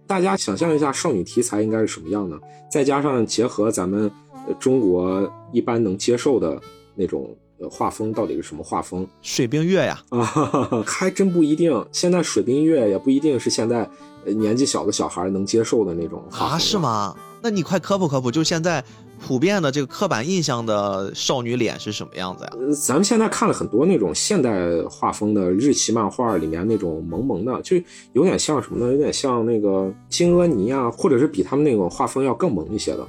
大家想象一下，少女题材应该是什么样呢？再加上结合咱们中国一般能接受的那种画风，到底是什么画风？水冰月呀？啊，还真不一定。现在水冰月也不一定是现在年纪小的小孩能接受的那种啊？是吗？那你快科普科普，就现在普遍的这个刻板印象的少女脸是什么样子呀？咱们现在看了很多那种现代画风的日系漫画，里面那种萌萌的，就有点像什么呢？有点像那个金阿尼啊，或者是比他们那种画风要更萌一些的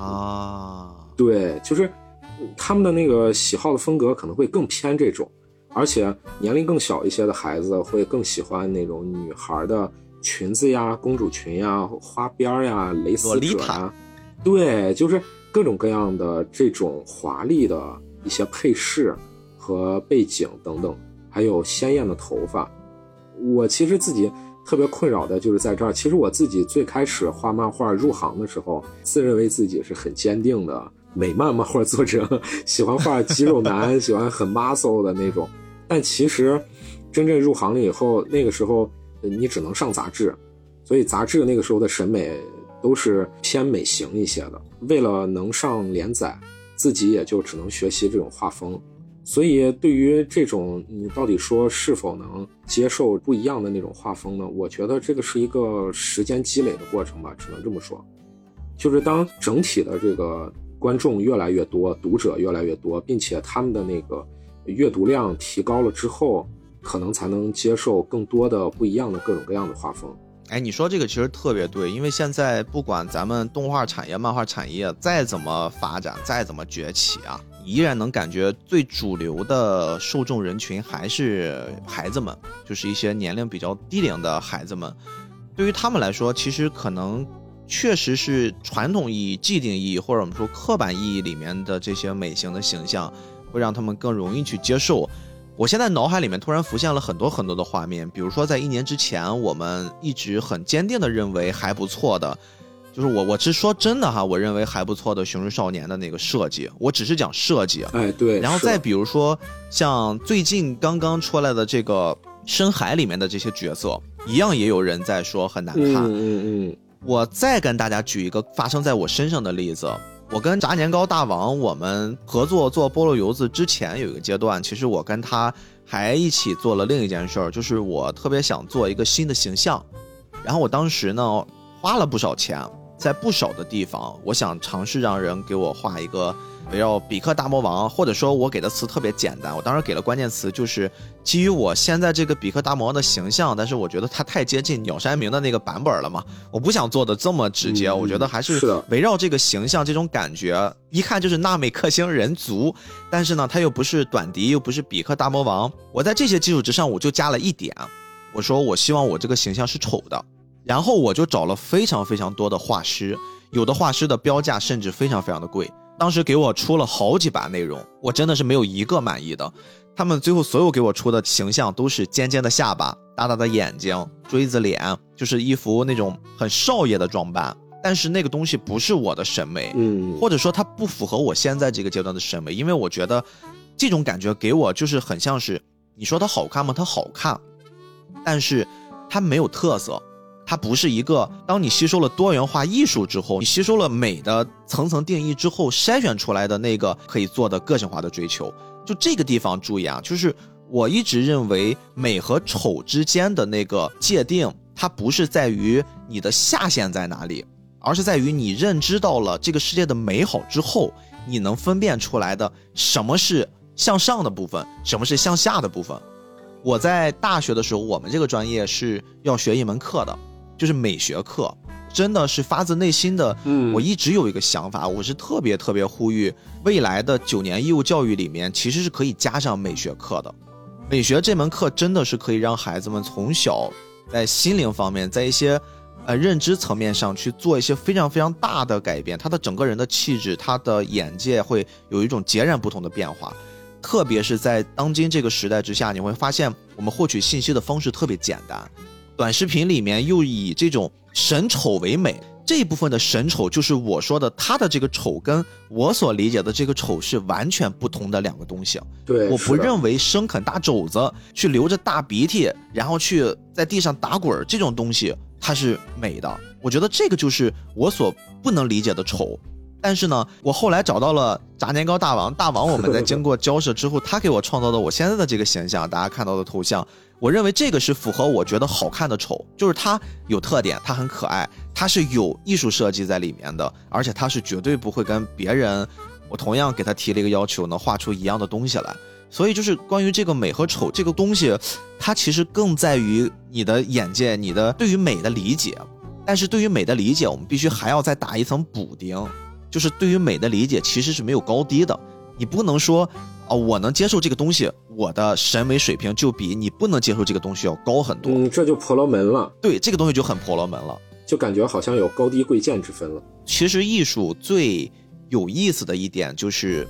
啊。对，就是他们的那个喜好的风格可能会更偏这种，而且年龄更小一些的孩子会更喜欢那种女孩的。裙子呀，公主裙呀，花边呀，蕾丝褶呀，对，就是各种各样的这种华丽的一些配饰和背景等等，还有鲜艳的头发。我其实自己特别困扰的就是在这儿。其实我自己最开始画漫画入行的时候，自认为自己是很坚定的美漫漫画作者，喜欢画肌肉男，喜欢很 muscle 的那种。但其实真正入行了以后，那个时候。你只能上杂志，所以杂志那个时候的审美都是偏美型一些的。为了能上连载，自己也就只能学习这种画风。所以对于这种，你到底说是否能接受不一样的那种画风呢？我觉得这个是一个时间积累的过程吧，只能这么说。就是当整体的这个观众越来越多，读者越来越多，并且他们的那个阅读量提高了之后。可能才能接受更多的不一样的各种各样的画风。哎，你说这个其实特别对，因为现在不管咱们动画产业、漫画产业再怎么发展、再怎么崛起啊，依然能感觉最主流的受众人群还是孩子们，就是一些年龄比较低龄的孩子们。对于他们来说，其实可能确实是传统意义、既定意义或者我们说刻板意义里面的这些美型的形象，会让他们更容易去接受。我现在脑海里面突然浮现了很多很多的画面，比如说在一年之前，我们一直很坚定的认为还不错的，就是我我是说真的哈，我认为还不错的《熊出少年》的那个设计，我只是讲设计，哎对，然后再比如说像最近刚刚出来的这个《深海》里面的这些角色，一样也有人在说很难看，嗯嗯嗯，我再跟大家举一个发生在我身上的例子。我跟炸年糕大王我们合作做菠萝油子之前有一个阶段，其实我跟他还一起做了另一件事儿，就是我特别想做一个新的形象，然后我当时呢花了不少钱，在不少的地方，我想尝试让人给我画一个。围绕比克大魔王，或者说我给的词特别简单，我当时给了关键词，就是基于我现在这个比克大魔王的形象，但是我觉得它太接近鸟山明的那个版本了嘛，我不想做的这么直接，我觉得还是围绕这个形象这种感觉，一看就是纳美克星人族，但是呢，他又不是短笛，又不是比克大魔王，我在这些基础之上，我就加了一点，我说我希望我这个形象是丑的，然后我就找了非常非常多的画师，有的画师的标价甚至非常非常的贵。当时给我出了好几版内容，我真的是没有一个满意的。他们最后所有给我出的形象都是尖尖的下巴、大大的眼睛、锥子脸，就是一副那种很少爷的装扮。但是那个东西不是我的审美，嗯，或者说它不符合我现在这个阶段的审美，因为我觉得这种感觉给我就是很像是你说它好看吗？它好看，但是它没有特色。它不是一个，当你吸收了多元化艺术之后，你吸收了美的层层定义之后筛选出来的那个可以做的个性化的追求。就这个地方注意啊，就是我一直认为美和丑之间的那个界定，它不是在于你的下限在哪里，而是在于你认知到了这个世界的美好之后，你能分辨出来的什么是向上的部分，什么是向下的部分。我在大学的时候，我们这个专业是要学一门课的。就是美学课，真的是发自内心的。嗯，我一直有一个想法，我是特别特别呼吁未来的九年义务教育里面，其实是可以加上美学课的。美学这门课真的是可以让孩子们从小在心灵方面，在一些呃认知层面上去做一些非常非常大的改变。他的整个人的气质，他的眼界会有一种截然不同的变化。特别是在当今这个时代之下，你会发现我们获取信息的方式特别简单。短视频里面又以这种神丑为美，这一部分的神丑就是我说的，他的这个丑跟我所理解的这个丑是完全不同的两个东西。对，我不认为生啃大肘子，去流着大鼻涕，然后去在地上打滚这种东西它是美的。我觉得这个就是我所不能理解的丑。但是呢，我后来找到了炸年糕大王，大王我们在经过交涉之后，他给我创造的我现在的这个形象，大家看到的头像，我认为这个是符合我觉得好看的丑，就是它有特点，它很可爱，它是有艺术设计在里面的，而且它是绝对不会跟别人，我同样给他提了一个要求，能画出一样的东西来。所以就是关于这个美和丑这个东西，它其实更在于你的眼界，你的对于美的理解。但是对于美的理解，我们必须还要再打一层补丁，就是对于美的理解其实是没有高低的。你不能说，哦，我能接受这个东西，我的审美水平就比你不能接受这个东西要高很多。嗯，这就婆罗门了。对，这个东西就很婆罗门了，就感觉好像有高低贵贱之分了。其实艺术最有意思的一点就是，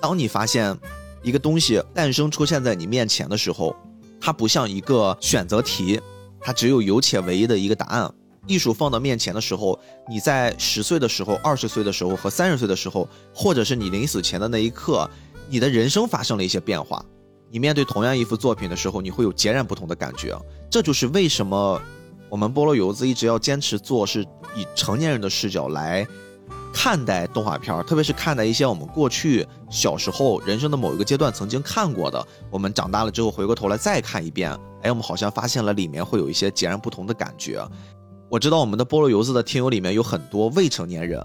当你发现。一个东西诞生出现在你面前的时候，它不像一个选择题，它只有有且唯一的一个答案。艺术放到面前的时候，你在十岁的时候、二十岁的时候和三十岁的时候，或者是你临死前的那一刻，你的人生发生了一些变化。你面对同样一幅作品的时候，你会有截然不同的感觉。这就是为什么我们菠萝油子一直要坚持做，是以成年人的视角来。看待动画片，特别是看待一些我们过去小时候人生的某一个阶段曾经看过的，我们长大了之后回过头来再看一遍，哎，我们好像发现了里面会有一些截然不同的感觉。我知道我们的菠萝油子的听友里面有很多未成年人，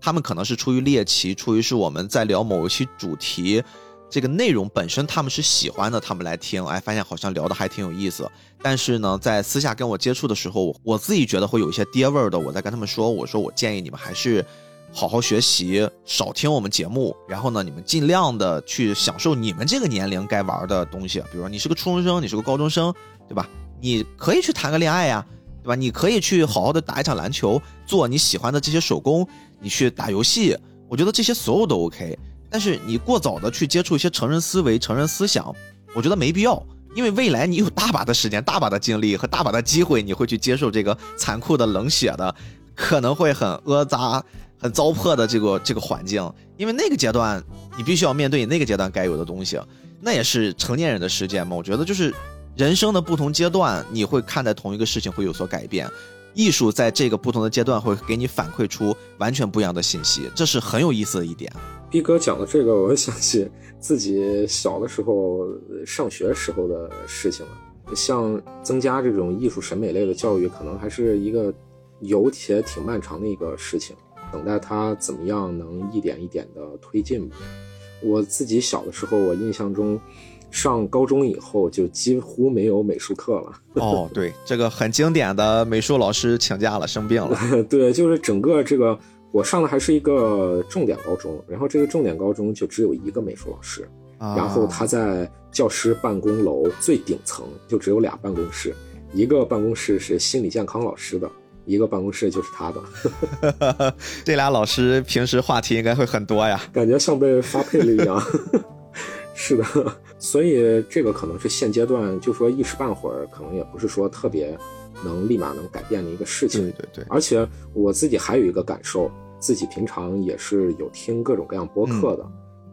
他们可能是出于猎奇，出于是我们在聊某一期主题，这个内容本身他们是喜欢的，他们来听，哎，发现好像聊的还挺有意思。但是呢，在私下跟我接触的时候，我自己觉得会有一些爹味儿的，我在跟他们说，我说我建议你们还是。好好学习，少听我们节目，然后呢，你们尽量的去享受你们这个年龄该玩的东西。比如说，你是个初中生，你是个高中生，对吧？你可以去谈个恋爱呀，对吧？你可以去好好的打一场篮球，做你喜欢的这些手工，你去打游戏，我觉得这些所有都 OK。但是你过早的去接触一些成人思维、成人思想，我觉得没必要，因为未来你有大把的时间、大把的精力和大把的机会，你会去接受这个残酷的、冷血的，可能会很阿杂。很糟粕的这个这个环境，因为那个阶段你必须要面对你那个阶段该有的东西，那也是成年人的世界嘛。我觉得就是人生的不同阶段，你会看待同一个事情会有所改变，艺术在这个不同的阶段会给你反馈出完全不一样的信息，这是很有意思的一点。逼哥讲的这个，我想起自己小的时候上学时候的事情了。像增加这种艺术审美类的教育，可能还是一个有且挺漫长的一个事情。等待他怎么样能一点一点的推进吧。我自己小的时候，我印象中，上高中以后就几乎没有美术课了。哦，对，这个很经典的美术老师请假了，生病了。对，就是整个这个我上的还是一个重点高中，然后这个重点高中就只有一个美术老师，然后他在教师办公楼最顶层就只有俩办公室，一个办公室是心理健康老师的。一个办公室就是他的，这俩老师平时话题应该会很多呀，感觉像被发配了一样。是的，所以这个可能是现阶段就说一时半会儿，可能也不是说特别能立马能改变的一个事情。对对对。而且我自己还有一个感受，自己平常也是有听各种各样播客的，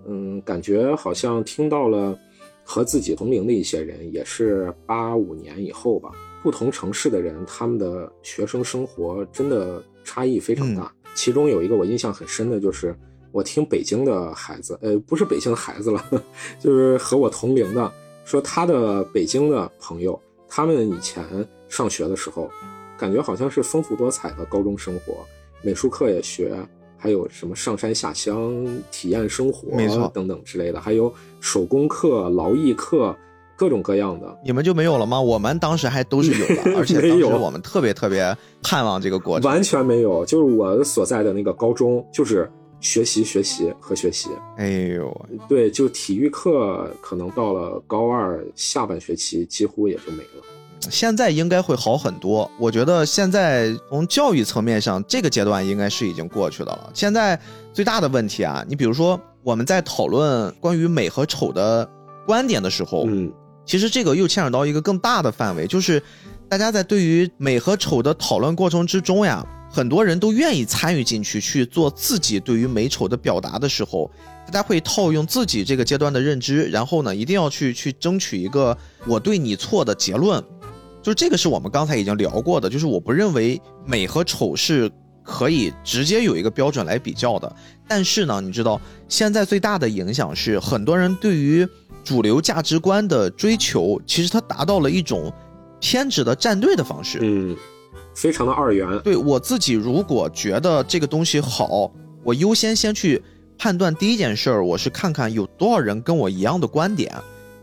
嗯，感觉好像听到了和自己同龄的一些人，也是八五年以后吧。不同城市的人，他们的学生生活真的差异非常大。其中有一个我印象很深的，就是我听北京的孩子，呃，不是北京的孩子了，就是和我同龄的，说他的北京的朋友，他们以前上学的时候，感觉好像是丰富多彩的高中生活，美术课也学，还有什么上山下乡体验生活，没错，等等之类的，还有手工课、劳艺课。各种各样的，你们就没有了吗？我们当时还都是有的，而且当时我们特别特别盼望这个过程。完全没有，就是我所在的那个高中，就是学习、学习和学习。哎呦，对，就体育课可能到了高二下半学期几乎也就没了。现在应该会好很多，我觉得现在从教育层面上，这个阶段应该是已经过去的了。现在最大的问题啊，你比如说我们在讨论关于美和丑的观点的时候，嗯。其实这个又牵扯到一个更大的范围，就是大家在对于美和丑的讨论过程之中呀，很多人都愿意参与进去去做自己对于美丑的表达的时候，大家会套用自己这个阶段的认知，然后呢，一定要去去争取一个我对你错的结论，就是这个是我们刚才已经聊过的，就是我不认为美和丑是可以直接有一个标准来比较的。但是呢，你知道现在最大的影响是，很多人对于主流价值观的追求，其实它达到了一种偏执的站队的方式。嗯，非常的二元。对我自己，如果觉得这个东西好，我优先先去判断第一件事儿，我是看看有多少人跟我一样的观点。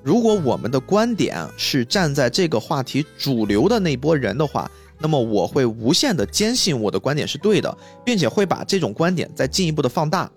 如果我们的观点是站在这个话题主流的那波人的话，那么我会无限的坚信我的观点是对的，并且会把这种观点再进一步的放大。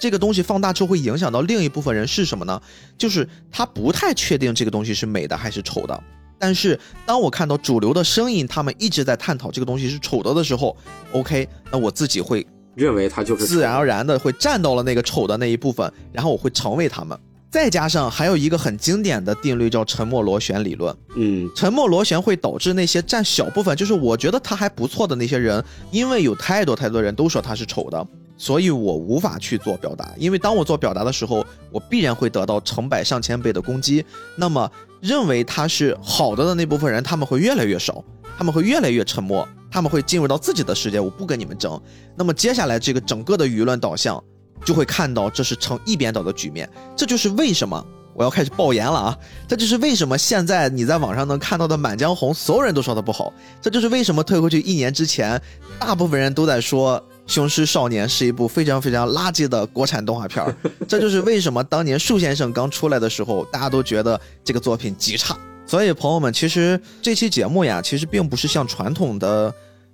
这个东西放大之后会影响到另一部分人是什么呢？就是他不太确定这个东西是美的还是丑的。但是当我看到主流的声音，他们一直在探讨这个东西是丑的的时候，OK，那我自己会认为它就是自然而然的会站到了那个丑的那一部分，然后我会成为他们。再加上还有一个很经典的定律叫沉默螺旋理论。嗯，沉默螺旋会导致那些占小部分，就是我觉得他还不错的那些人，因为有太多太多人都说他是丑的。所以我无法去做表达，因为当我做表达的时候，我必然会得到成百上千倍的攻击。那么认为他是好的的那部分人，他们会越来越少，他们会越来越沉默，他们会进入到自己的世界，我不跟你们争。那么接下来这个整个的舆论导向，就会看到这是成一边倒的局面。这就是为什么我要开始爆言了啊！这就是为什么现在你在网上能看到的《满江红》，所有人都说它不好。这就是为什么退回去一年之前，大部分人都在说。《雄狮少年》是一部非常非常垃圾的国产动画片儿，这就是为什么当年树先生刚出来的时候，大家都觉得这个作品极差。所以，朋友们，其实这期节目呀，其实并不是像传统的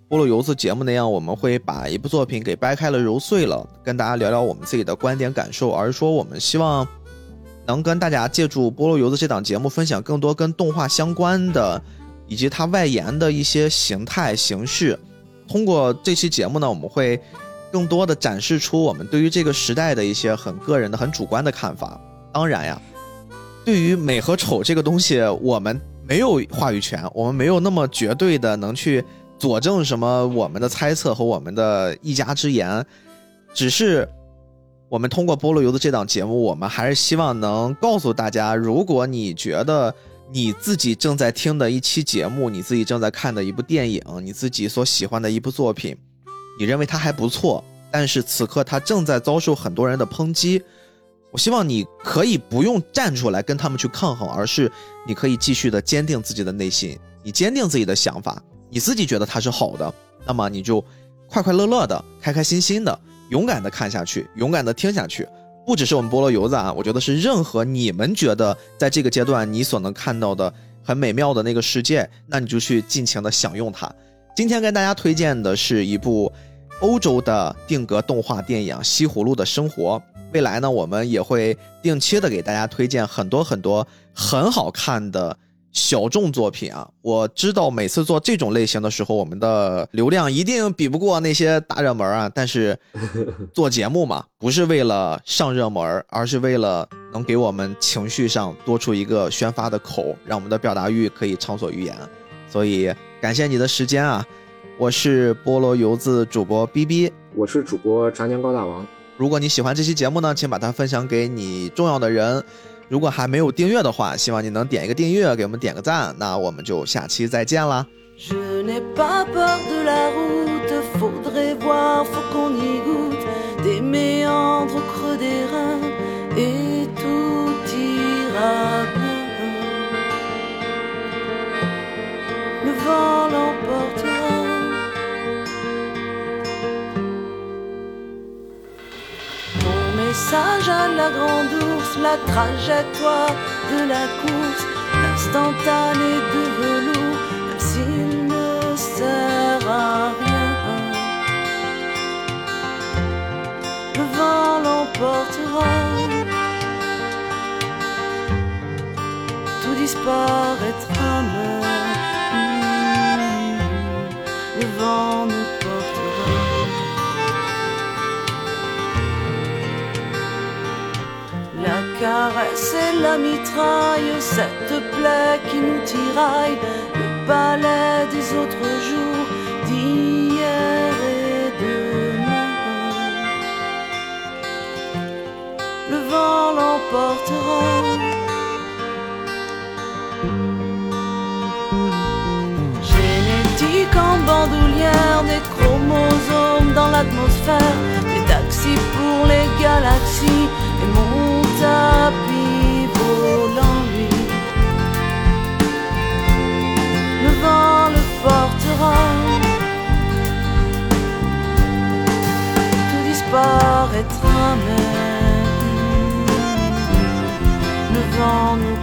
菠萝油子节目那样，我们会把一部作品给掰开了揉碎了，跟大家聊聊我们自己的观点感受，而是说我们希望能跟大家借助菠萝油子这档节目，分享更多跟动画相关的，以及它外延的一些形态形式。通过这期节目呢，我们会更多的展示出我们对于这个时代的一些很个人的、很主观的看法。当然呀，对于美和丑这个东西，我们没有话语权，我们没有那么绝对的能去佐证什么我们的猜测和我们的一家之言。只是我们通过菠萝油的这档节目，我们还是希望能告诉大家，如果你觉得。你自己正在听的一期节目，你自己正在看的一部电影，你自己所喜欢的一部作品，你认为它还不错，但是此刻它正在遭受很多人的抨击。我希望你可以不用站出来跟他们去抗衡，而是你可以继续的坚定自己的内心，你坚定自己的想法，你自己觉得它是好的，那么你就快快乐乐的、开开心心的、勇敢的看下去，勇敢的听下去。不只是我们菠萝油子啊，我觉得是任何你们觉得在这个阶段你所能看到的很美妙的那个世界，那你就去尽情的享用它。今天跟大家推荐的是一部欧洲的定格动画电影《西葫芦的生活》。未来呢，我们也会定期的给大家推荐很多很多很好看的。小众作品啊，我知道每次做这种类型的时候，我们的流量一定比不过那些大热门啊。但是做节目嘛，不是为了上热门，而是为了能给我们情绪上多出一个宣发的口，让我们的表达欲可以畅所欲言。所以感谢你的时间啊！我是菠萝油子主播 B B，我是主播炸年糕大王。如果你喜欢这期节目呢，请把它分享给你重要的人。如果还没有订阅的话，希望你能点一个订阅，给我们点个赞。那我们就下期再见啦。Sage à la grande ours, la trajectoire de la course, l'instantané de velours, même s'il ne sert à rien. Le vent l'emportera, tout disparaîtra même. Le vent nous caresse la mitraille, cette plaie qui nous tiraille, le palais des autres jours, d'hier et demain. Le vent l'emportera. Génétique en bandoulière, des chromosomes dans l'atmosphère, des taxis pour les galaxies et mon Tout disparaîtra même. Le vent nous